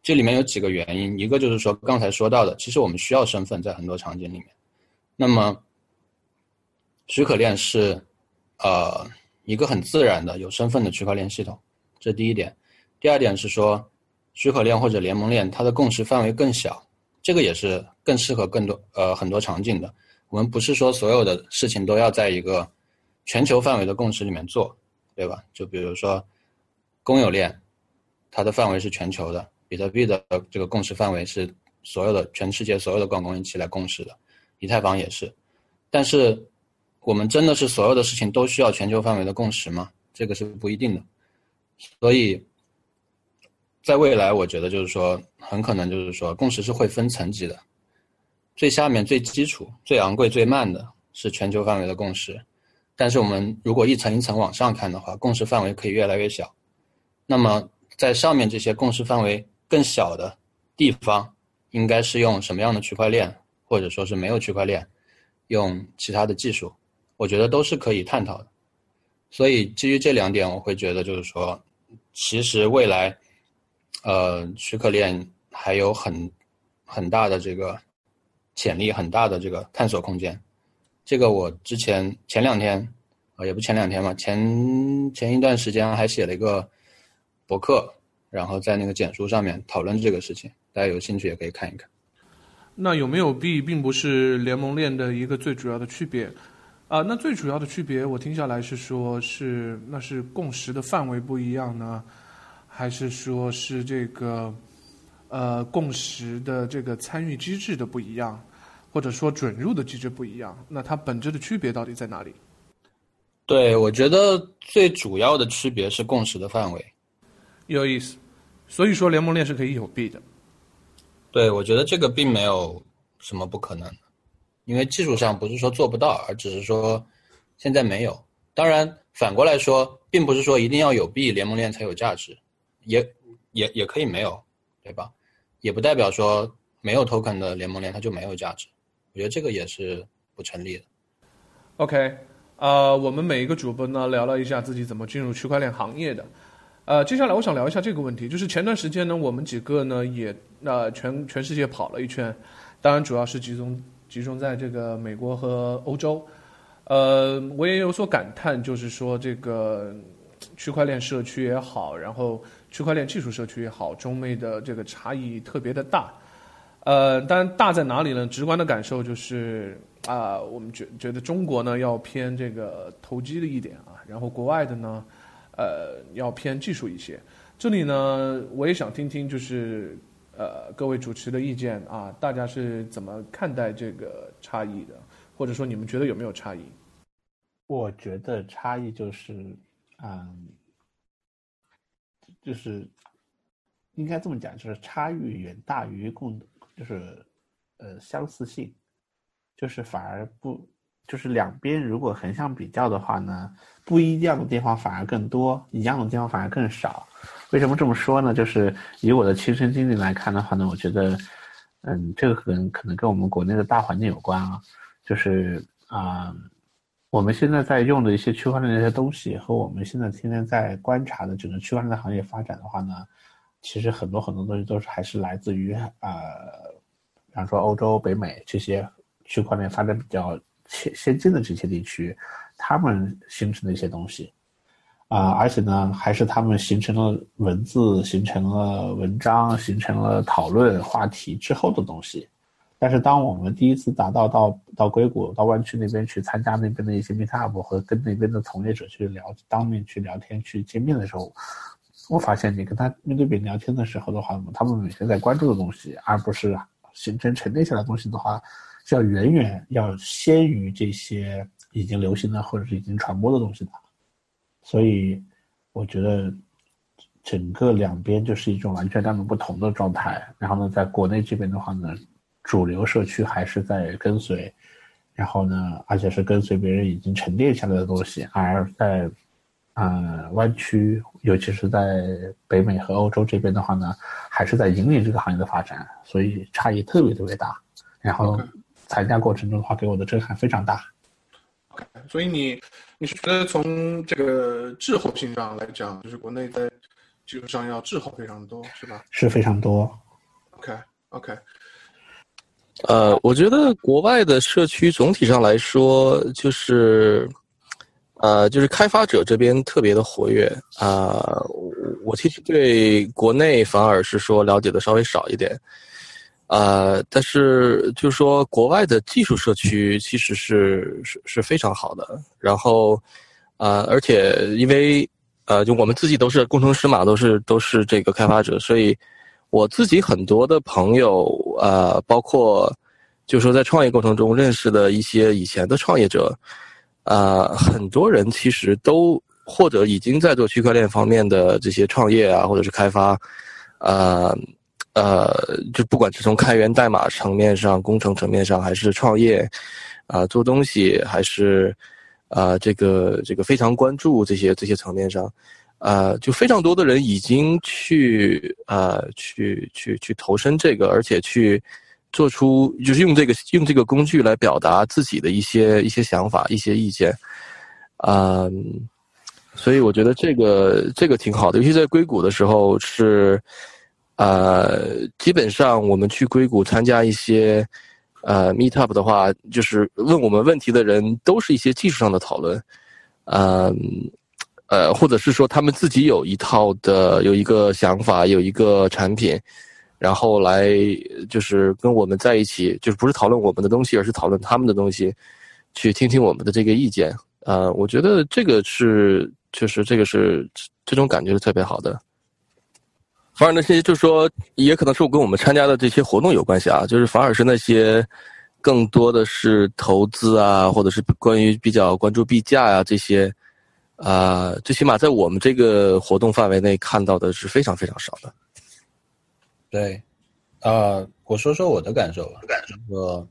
这里面有几个原因，一个就是说刚才说到的，其实我们需要身份在很多场景里面。那么，许可链是，呃，一个很自然的有身份的区块链系统，这第一点。第二点是说，许可链或者联盟链它的共识范围更小，这个也是更适合更多呃很多场景的。我们不是说所有的事情都要在一个全球范围的共识里面做，对吧？就比如说公有链，它的范围是全球的。比特币的这个共识范围是所有的全世界所有的矿工一起来共识的，以太坊也是。但是，我们真的是所有的事情都需要全球范围的共识吗？这个是不一定的。所以，在未来，我觉得就是说，很可能就是说，共识是会分层级的。最下面最基础、最昂贵、最慢的是全球范围的共识。但是，我们如果一层一层往上看的话，共识范围可以越来越小。那么，在上面这些共识范围。更小的地方，应该是用什么样的区块链，或者说是没有区块链，用其他的技术，我觉得都是可以探讨的。所以基于这两点，我会觉得就是说，其实未来，呃，区块链还有很很大的这个潜力，很大的这个探索空间。这个我之前前两天，啊，也不前两天嘛，前前一段时间还写了一个博客。然后在那个简书上面讨论这个事情，大家有兴趣也可以看一看。那有没有币并不是联盟链的一个最主要的区别，啊，那最主要的区别我听下来是说，是那是共识的范围不一样呢，还是说是这个，呃，共识的这个参与机制的不一样，或者说准入的机制不一样？那它本质的区别到底在哪里？对，我觉得最主要的区别是共识的范围。有意思，所以说联盟链是可以有弊的。对，我觉得这个并没有什么不可能，因为技术上不是说做不到，而只是说现在没有。当然，反过来说，并不是说一定要有币联盟链才有价值，也也也可以没有，对吧？也不代表说没有 token 的联盟链它就没有价值。我觉得这个也是不成立的。OK，呃，我们每一个主播呢聊了一下自己怎么进入区块链行业的。呃，接下来我想聊一下这个问题，就是前段时间呢，我们几个呢也呃全全世界跑了一圈，当然主要是集中集中在这个美国和欧洲，呃，我也有所感叹，就是说这个区块链社区也好，然后区块链技术社区也好，中美的这个差异特别的大，呃，当然大在哪里呢？直观的感受就是啊，我们觉觉得中国呢要偏这个投机的一点啊，然后国外的呢。呃，要偏技术一些。这里呢，我也想听听，就是呃，各位主持的意见啊，大家是怎么看待这个差异的？或者说，你们觉得有没有差异？我觉得差异就是，嗯，就是应该这么讲，就是差异远大于共，就是呃相似性，就是反而不。就是两边如果横向比较的话呢，不一样的地方反而更多，一样的地方反而更少。为什么这么说呢？就是以我的亲身经历来看的话呢，我觉得，嗯，这个可能可能跟我们国内的大环境有关啊，就是啊，我们现在在用的一些区块链的一些东西，和我们现在天天在观察的整个区块链的行业发展的话呢，其实很多很多东西都是还是来自于啊，比方说欧洲、北美这些区块链发展比较先先进的这些地区，他们形成的一些东西。啊，而且呢，还是他们形成了文字、形成了文章、形成了讨论话题之后的东西。但是，当我们第一次达到到到硅谷、到湾区那边去参加那边的一些 meetup 和跟那边的从业者去聊、当面去聊天、去见面的时候，我发现你跟他面对面聊天的时候的话，他们每天在关注的东西，而不是形成沉淀下来东西的话，是要远远要先于这些已经流行的或者是已经传播的东西的。所以，我觉得整个两边就是一种完全两种不同的状态。然后呢，在国内这边的话呢，主流社区还是在跟随，然后呢，而且是跟随别人已经沉淀下来的东西。而在，呃，湾区，尤其是在北美和欧洲这边的话呢，还是在引领这个行业的发展。所以差异特别特别大。然后参加过程中的话，给我的震撼非常大。所以你你是觉得从这个滞后性上来讲，就是国内在技术上要滞后非常多，是吧？是非常多。OK OK。呃，我觉得国外的社区总体上来说，就是呃，就是开发者这边特别的活跃啊。我其实对国内反而是说了解的稍微少一点。呃，但是就是说，国外的技术社区其实是是是非常好的。然后，呃，而且因为呃，就我们自己都是工程师嘛，都是都是这个开发者，所以我自己很多的朋友，呃，包括就是说在创业过程中认识的一些以前的创业者，啊，很多人其实都或者已经在做区块链方面的这些创业啊，或者是开发，啊。呃，就不管是从开源代码层面上、工程层面上，还是创业，啊，做东西，还是啊，这个这个非常关注这些这些层面上，啊，就非常多的人已经去啊，去去去投身这个，而且去做出，就是用这个用这个工具来表达自己的一些一些想法、一些意见，啊，所以我觉得这个这个挺好的，尤其在硅谷的时候是。呃，基本上我们去硅谷参加一些呃 meetup 的话，就是问我们问题的人都是一些技术上的讨论，嗯，呃，或者是说他们自己有一套的有一个想法，有一个产品，然后来就是跟我们在一起，就是不是讨论我们的东西，而是讨论他们的东西，去听听我们的这个意见。呃，我觉得这个是，确实这个是这种感觉是特别好的。反而那些，就是说，也可能是我跟我们参加的这些活动有关系啊。就是反而是那些，更多的是投资啊，或者是关于比较关注币价呀这些，啊，最起码在我们这个活动范围内看到的是非常非常少的。对，啊，我说说我的感受吧。感受，呃，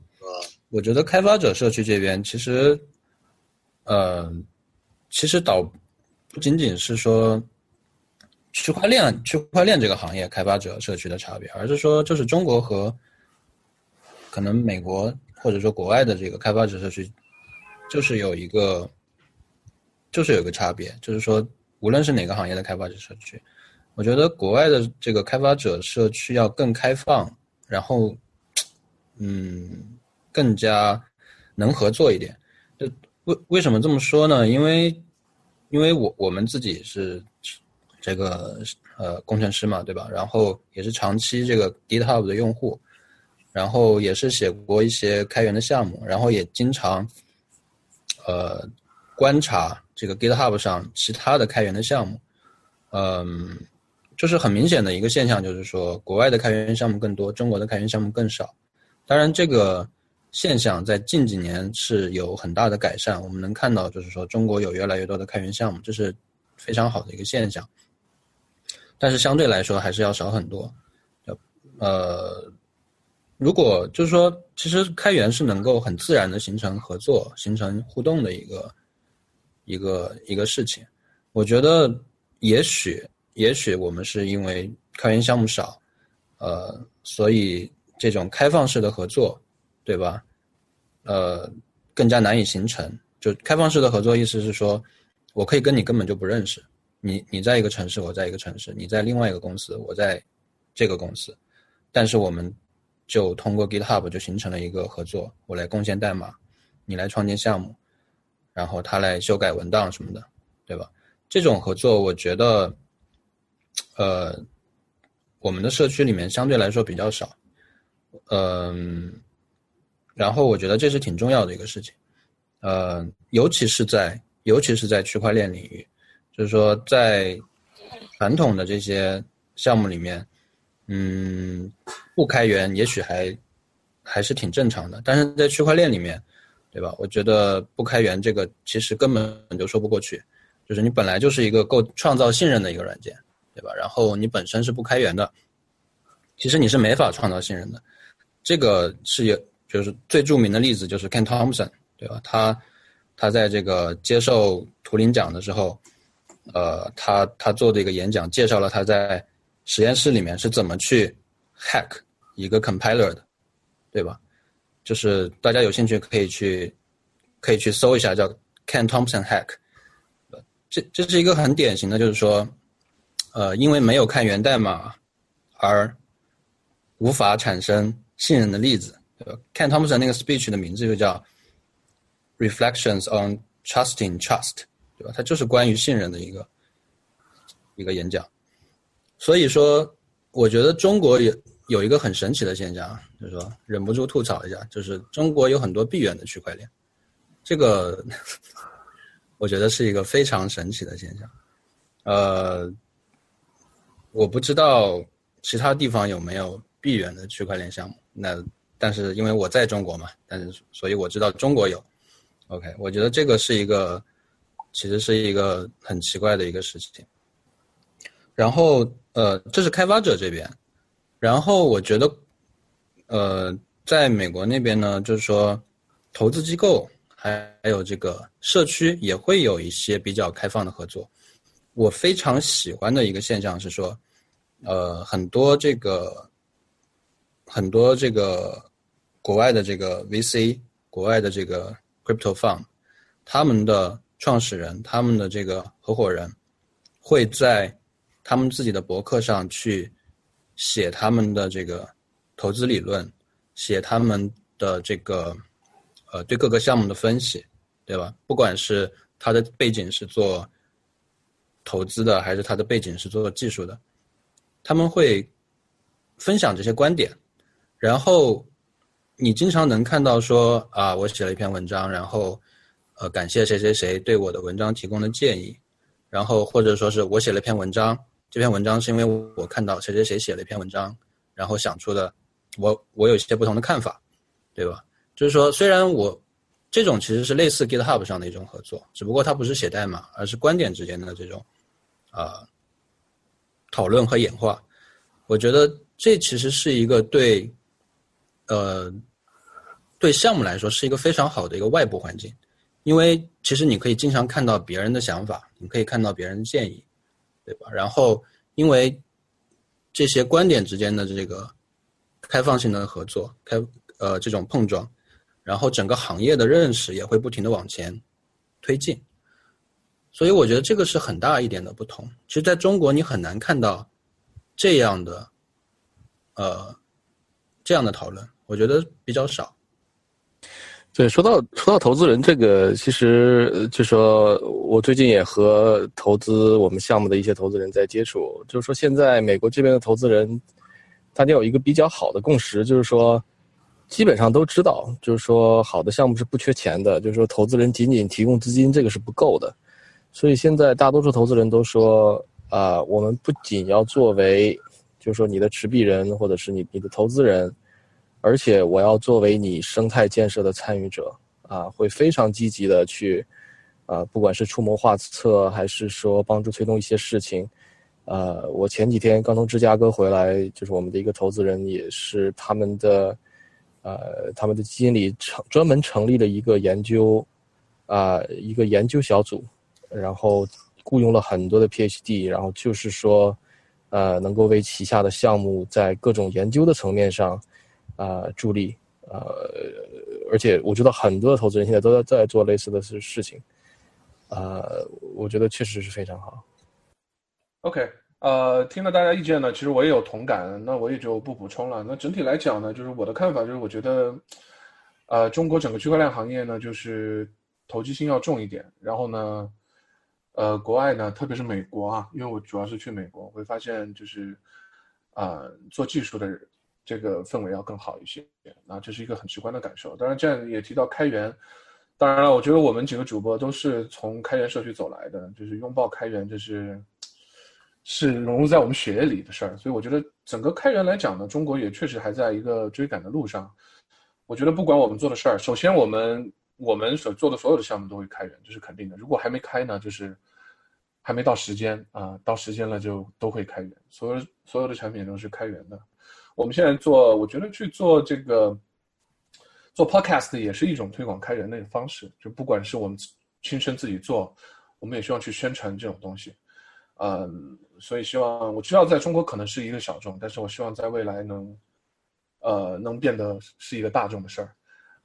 我觉得开发者社区这边其实，呃，其实倒不仅仅是说。区块链，区块链这个行业开发者社区的差别，而是说，就是中国和可能美国或者说国外的这个开发者社区，就是有一个，就是有个差别，就是说，无论是哪个行业的开发者社区，我觉得国外的这个开发者社区要更开放，然后，嗯，更加能合作一点。就为为什么这么说呢？因为，因为我我们自己是。这个呃工程师嘛，对吧？然后也是长期这个 GitHub 的用户，然后也是写过一些开源的项目，然后也经常呃观察这个 GitHub 上其他的开源的项目，嗯，就是很明显的一个现象，就是说国外的开源项目更多，中国的开源项目更少。当然，这个现象在近几年是有很大的改善，我们能看到，就是说中国有越来越多的开源项目，这是非常好的一个现象。但是相对来说还是要少很多，呃，如果就是说，其实开源是能够很自然的形成合作、形成互动的一个一个一个事情。我觉得也许也许我们是因为开源项目少，呃，所以这种开放式的合作，对吧？呃，更加难以形成。就开放式的合作，意思是说，我可以跟你根本就不认识，你你在一个城市，我在一个城市，你在另外一个公司，我在这个公司，但是我们就通过 GitHub 就形成了一个合作，我来贡献代码，你来创建项目，然后他来修改文档什么的，对吧？这种合作，我觉得，呃，我们的社区里面相对来说比较少，嗯，然后我觉得这是挺重要的一个事情。呃，尤其是在尤其是在区块链领域，就是说在传统的这些项目里面，嗯，不开源也许还还是挺正常的，但是在区块链里面，对吧？我觉得不开源这个其实根本就说不过去，就是你本来就是一个够创造信任的一个软件，对吧？然后你本身是不开源的，其实你是没法创造信任的。这个是有，就是最著名的例子就是 Ken Thompson。对吧？他他在这个接受图灵奖的时候，呃，他他做的一个演讲，介绍了他在实验室里面是怎么去 hack 一个 compiler 的，对吧？就是大家有兴趣可以去可以去搜一下，叫 Ken Thompson hack。这这是一个很典型的，就是说，呃，因为没有看源代码而无法产生信任的例子。Ken Thompson 那个 speech 的名字就叫。Reflections on trusting trust，对吧？它就是关于信任的一个一个演讲。所以说，我觉得中国有有一个很神奇的现象，就是说忍不住吐槽一下，就是中国有很多闭源的区块链，这个 我觉得是一个非常神奇的现象。呃，我不知道其他地方有没有闭源的区块链项目，那但是因为我在中国嘛，但是所以我知道中国有。OK，我觉得这个是一个，其实是一个很奇怪的一个事情。然后，呃，这是开发者这边。然后，我觉得，呃，在美国那边呢，就是说，投资机构还还有这个社区也会有一些比较开放的合作。我非常喜欢的一个现象是说，呃，很多这个，很多这个国外的这个 VC，国外的这个。Crypto Fund，他们的创始人、他们的这个合伙人，会在他们自己的博客上去写他们的这个投资理论，写他们的这个呃对各个项目的分析，对吧？不管是他的背景是做投资的，还是他的背景是做技术的，他们会分享这些观点，然后。你经常能看到说啊，我写了一篇文章，然后，呃，感谢谁谁谁对我的文章提供的建议，然后或者说是我写了篇文章，这篇文章是因为我看到谁谁谁写了一篇文章，然后想出的，我我有一些不同的看法，对吧？就是说，虽然我这种其实是类似 GitHub 上的一种合作，只不过它不是写代码，而是观点之间的这种啊讨论和演化。我觉得这其实是一个对，呃。对项目来说是一个非常好的一个外部环境，因为其实你可以经常看到别人的想法，你可以看到别人的建议，对吧？然后因为这些观点之间的这个开放性的合作，开呃这种碰撞，然后整个行业的认识也会不停的往前推进，所以我觉得这个是很大一点的不同。其实在中国你很难看到这样的呃这样的讨论，我觉得比较少。对，说到说到投资人这个，其实就说我最近也和投资我们项目的一些投资人在接触，就是说现在美国这边的投资人，大家有一个比较好的共识，就是说基本上都知道，就是说好的项目是不缺钱的，就是说投资人仅仅提供资金这个是不够的，所以现在大多数投资人都说啊，我们不仅要作为，就是说你的持币人或者是你你的投资人。而且我要作为你生态建设的参与者啊，会非常积极的去，啊，不管是出谋划策，还是说帮助推动一些事情，呃，我前几天刚从芝加哥回来，就是我们的一个投资人，也是他们的，呃，他们的基金里成专门成立了一个研究，啊，一个研究小组，然后雇佣了很多的 PhD，然后就是说，呃，能够为旗下的项目在各种研究的层面上。呃助力，呃，而且我知道很多的投资人现在都在在做类似的事事情，呃，我觉得确实是非常好。OK，呃，听了大家意见呢，其实我也有同感，那我也就不补充了。那整体来讲呢，就是我的看法就是，我觉得，呃，中国整个区块链行业呢，就是投机性要重一点，然后呢，呃，国外呢，特别是美国啊，因为我主要是去美国，会发现就是，啊、做技术的这个氛围要更好一些，啊，这是一个很直观的感受。当然，这样也提到开源。当然了，我觉得我们几个主播都是从开源社区走来的，就是拥抱开源，这是是融入在我们血液里的事儿。所以我觉得整个开源来讲呢，中国也确实还在一个追赶的路上。我觉得不管我们做的事儿，首先我们我们所做的所有的项目都会开源，这是肯定的。如果还没开呢，就是还没到时间啊、到时间了就都会开源，所有所有的产品都是开源的。我们现在做，我觉得去做这个做 podcast 也是一种推广开源的方式，就不管是我们亲身自己做，我们也希望去宣传这种东西。嗯，所以希望我知道在中国可能是一个小众，但是我希望在未来能，呃，能变得是一个大众的事儿。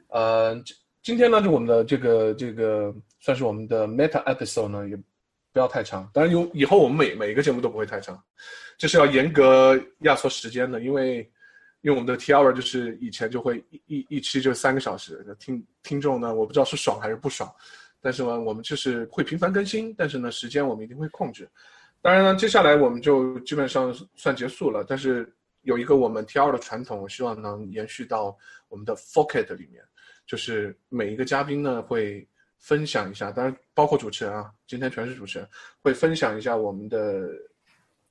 呃，今今天呢，就我们的这个这个算是我们的 meta episode 呢，也不要太长。当然有以后我们每每一个节目都不会太长，这是要严格压缩时间的，因为因为我们的 T R 就是以前就会一一一期就三个小时，听听众呢，我不知道是爽还是不爽，但是呢，我们就是会频繁更新，但是呢，时间我们一定会控制。当然呢，接下来我们就基本上算结束了，但是有一个我们 T R 的传统，我希望能延续到我们的 Focket 里面，就是每一个嘉宾呢会分享一下，当然包括主持人啊，今天全是主持人，会分享一下我们的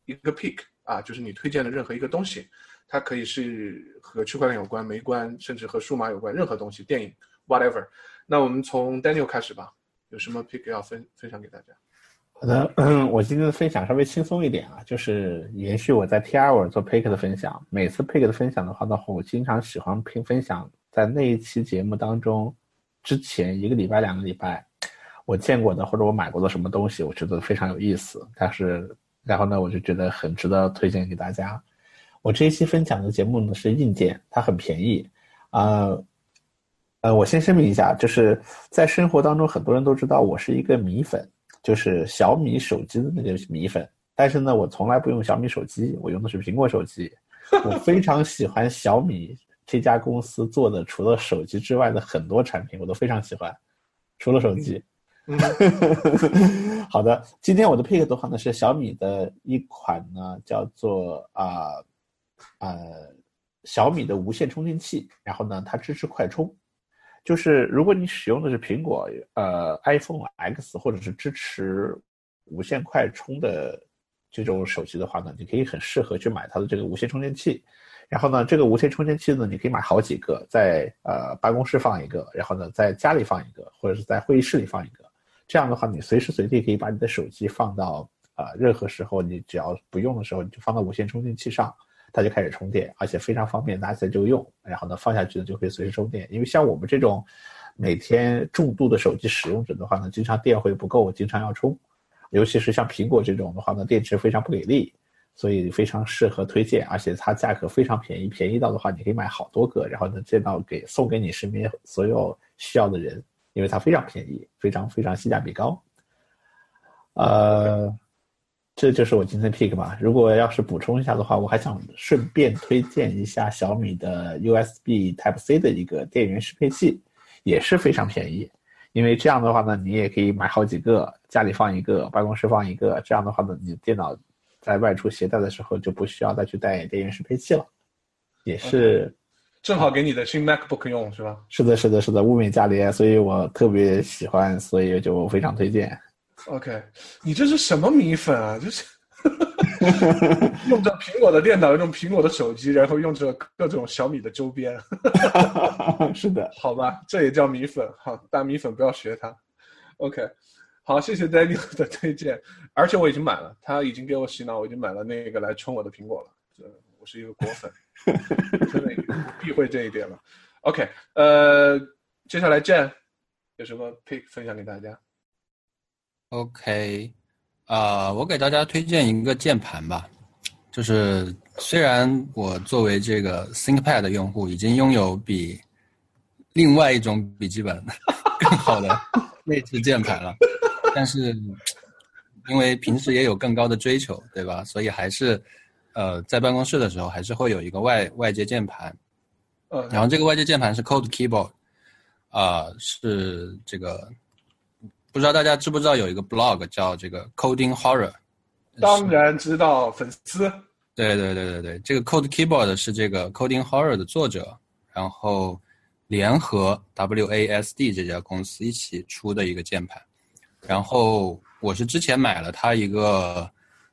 一个 pick 啊，就是你推荐的任何一个东西，它可以是和区块链有关、没关，甚至和数码有关，任何东西，电影 whatever。那我们从 Daniel 开始吧，有什么 pick 要分分享给大家？好的，我今天的分享稍微轻松一点啊，就是延续我在 TR 做 pick 的分享。每次 pick 的分享的话呢，我经常喜欢拼分享在那一期节目当中之前一个礼拜、两个礼拜我见过的或者我买过的什么东西，我觉得非常有意思。但是然后呢，我就觉得很值得推荐给大家。我这一期分享的节目呢是硬件，它很便宜，啊、呃，我先声明一下，就是在生活当中，很多人都知道我是一个米粉，就是小米手机的那个米粉。但是呢，我从来不用小米手机，我用的是苹果手机。我非常喜欢小米这家公司做的，除了手机之外的很多产品，我都非常喜欢，除了手机。嗯 好的，今天我的 pick 的话呢是小米的一款呢，叫做啊呃小米的无线充电器，然后呢它支持快充，就是如果你使用的是苹果呃 iPhone X 或者是支持无线快充的这种手机的话呢，你可以很适合去买它的这个无线充电器。然后呢，这个无线充电器呢，你可以买好几个，在呃办公室放一个，然后呢在家里放一个，或者是在会议室里放一个。这样的话，你随时随地可以把你的手机放到啊、呃任何时候你只要不用的时候，你就放到无线充电器上，它就开始充电，而且非常方便，拿起来就用。然后呢，放下去呢就可以随时充电。因为像我们这种每天重度的手机使用者的话呢，经常电会不够，经常要充。尤其是像苹果这种的话呢，电池非常不给力，所以非常适合推荐，而且它价格非常便宜，便宜到的话你可以买好多个，然后呢见到给送给你身边所有需要的人，因为它非常便宜，非常非常性价比高。呃，这就是我今天 pick 吧。如果要是补充一下的话，我还想顺便推荐一下小米的 USB Type C 的一个电源适配器，也是非常便宜。因为这样的话呢，你也可以买好几个，家里放一个，办公室放一个。这样的话呢，你电脑在外出携带的时候就不需要再去带电源适配器了。也是，正好给你的新 MacBook 用是吧是的，是的，是的，物美价廉，所以我特别喜欢，所以就非常推荐。？OK，你这是什么米粉啊？就是 用着苹果的电脑，用苹果的手机，然后用着各种小米的周边，是的，好吧，这也叫米粉。好，大米粉不要学它。OK，好，谢谢 Daniel 的推荐，而且我已经买了，他已经给我洗脑，我已经买了那个来充我的苹果了。这我是一个果粉，真的避讳这一点了。OK，呃，接下来 Jen 有什么 pick 分享给大家？OK，啊、我给大家推荐一个键盘吧，就是虽然我作为这个 ThinkPad 的用户，已经拥有比另外一种笔记本 更好的内置键盘了，但是因为平时也有更高的追求，对吧？所以还是呃，在办公室的时候还是会有一个外外接键盘，呃，然后这个外接键盘是 Code Keyboard，啊、是这个不知道大家知不知道有一个 blog 叫这个 Coding Horror。当然知道粉丝，对对对对对，这个 Code Keyboard 是这个 Coding Horror 的作者，然后联合 WASD 这家公司一起出的一个键盘。然后我是之前买了它一个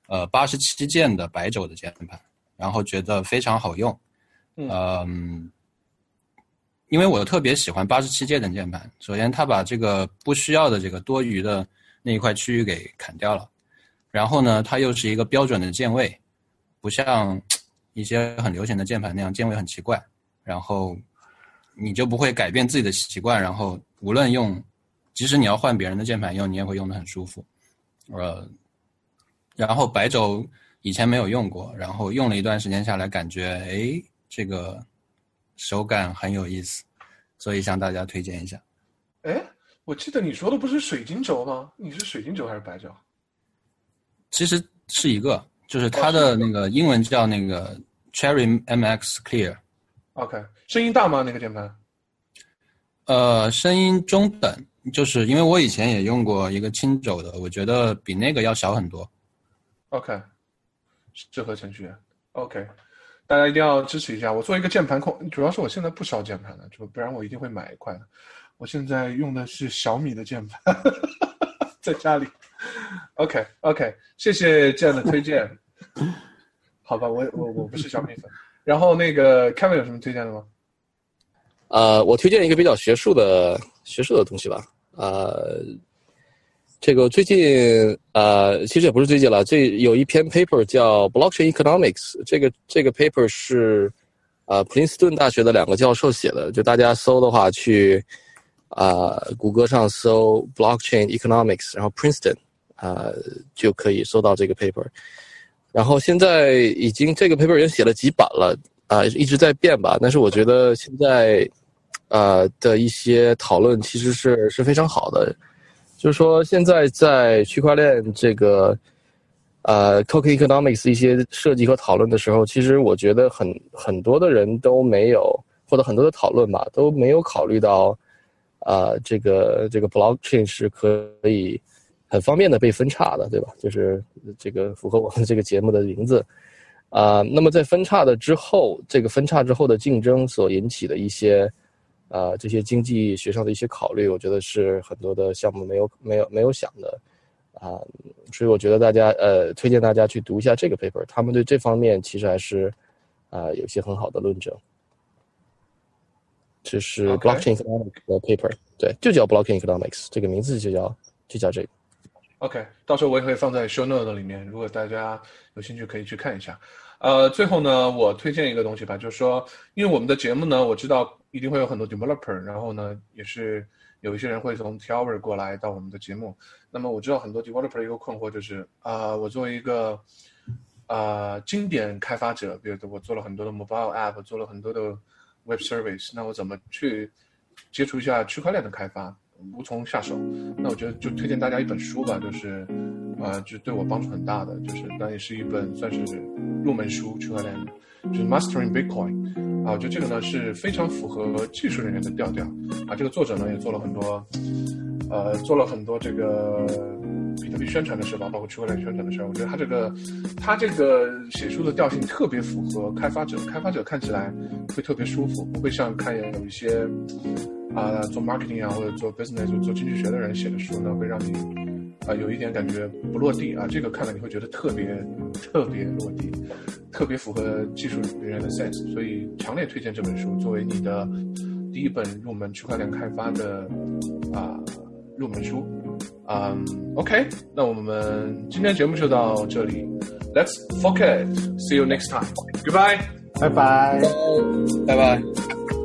呃八十七键的白轴的键盘，然后觉得非常好用。嗯嗯，因为我特别喜欢八十七键的键盘。首先，它把这个不需要的这个多余的那一块区域给砍掉了。然后呢，它又是一个标准的键位，不像 一些很流行的键盘那样键位很奇怪。然后你就不会改变自己的习惯，然后无论用，即使你要换别人的键盘用，你也会用的很舒服。呃，然后白轴以前没有用过，然后用了一段时间下来，感觉哎，这个手感很有意思，所以向大家推荐一下。哎，我记得你说的不是水晶轴吗？你是水晶轴还是白轴？其实是一个，就是它的那个英文叫那个 Cherry MX Clear，OK，声音大吗？那个键盘？呃，声音中等，就是因为我以前也用过一个轻轴的，我觉得比那个要小很多。OK，适合程序员。OK，大家一定要支持一下。我做一个键盘控，主要是我现在不烧键盘了，就不然我一定会买一块的。我现在用的是小米的键盘，在家里。OK OK，谢谢这样的推荐。好吧，我我我不是小米粉。然后那个 Kevin 有什么推荐的吗？呃，我推荐一个比较学术的学术的东西吧。呃，这个最近呃，其实也不是最近了，这有一篇 paper 叫 Blockchain Economics，这个这个 paper 是呃普林斯顿大学的两个教授写的，就大家搜的话去啊、谷歌上搜 Blockchain Economics，然后 Princeton 啊、就可以搜到这个 paper。然后现在已经这个 paper 已经写了几版了啊、一直在变吧。但是我觉得现在呃的一些讨论其实是是非常好的，就是说现在在区块链这个呃 token economics 一些设计和讨论的时候，其实我觉得很很多的人都没有，或者很多的讨论吧都没有考虑到啊、这个这个 blockchain 是可以。很方便的被分叉的，对吧？就是这个符合我们这个节目的名字啊、那么在分叉的之后，这个分叉之后的竞争所引起的一些啊、这些经济学上的一些考虑，我觉得是很多的项目没有没有没有想的啊、所以我觉得大家呃推荐大家去读一下这个 paper，他们对这方面其实还是啊、有一些很好的论证。这是 blockchain economics 的 paper，对，就叫 blockchain economics，这个名字就叫就叫这个。OK，到时候我也会放在 show note 里面，如果大家有兴趣可以去看一下。呃，最后呢，我推荐一个东西吧，就是说，因为我们的节目呢，我知道一定会有很多 developer，然后呢，也是有一些人会从 Tower 过来到我们的节目。那么我知道很多 developer 一个困惑就是，啊、我作为一个啊、经典开发者，比如我做了很多的 mobile app，做了很多的 web service，那我怎么去接触一下区块链的开发？无从下手。那我觉得就推荐大家一本书吧，就是，呃，就对我帮助很大的，就是那也是一本算是入门书，区块链的，就是 Mastering Bitcoin。啊，我觉得这个呢是非常符合技术人员的调调。啊，这个作者呢也做了很多，呃，做了很多这个比特币宣传的事吧，包括区块链宣传的事。我觉得他这个他这个写书的调性特别符合开发者，开发者看起来会特别舒服，不会像看有一些。啊、做 marketing 啊，或者做 business 做经济学的人写的书呢，会让你啊、有一点感觉不落地啊。这个看了你会觉得特别特别落地，特别符合技术人员的 sense，所以强烈推荐这本书作为你的第一本入门区块链开发的啊、入门书。嗯、o k 那我们今天节目就到这里，Let's fork it，see you next time，goodbye。拜拜。拜拜。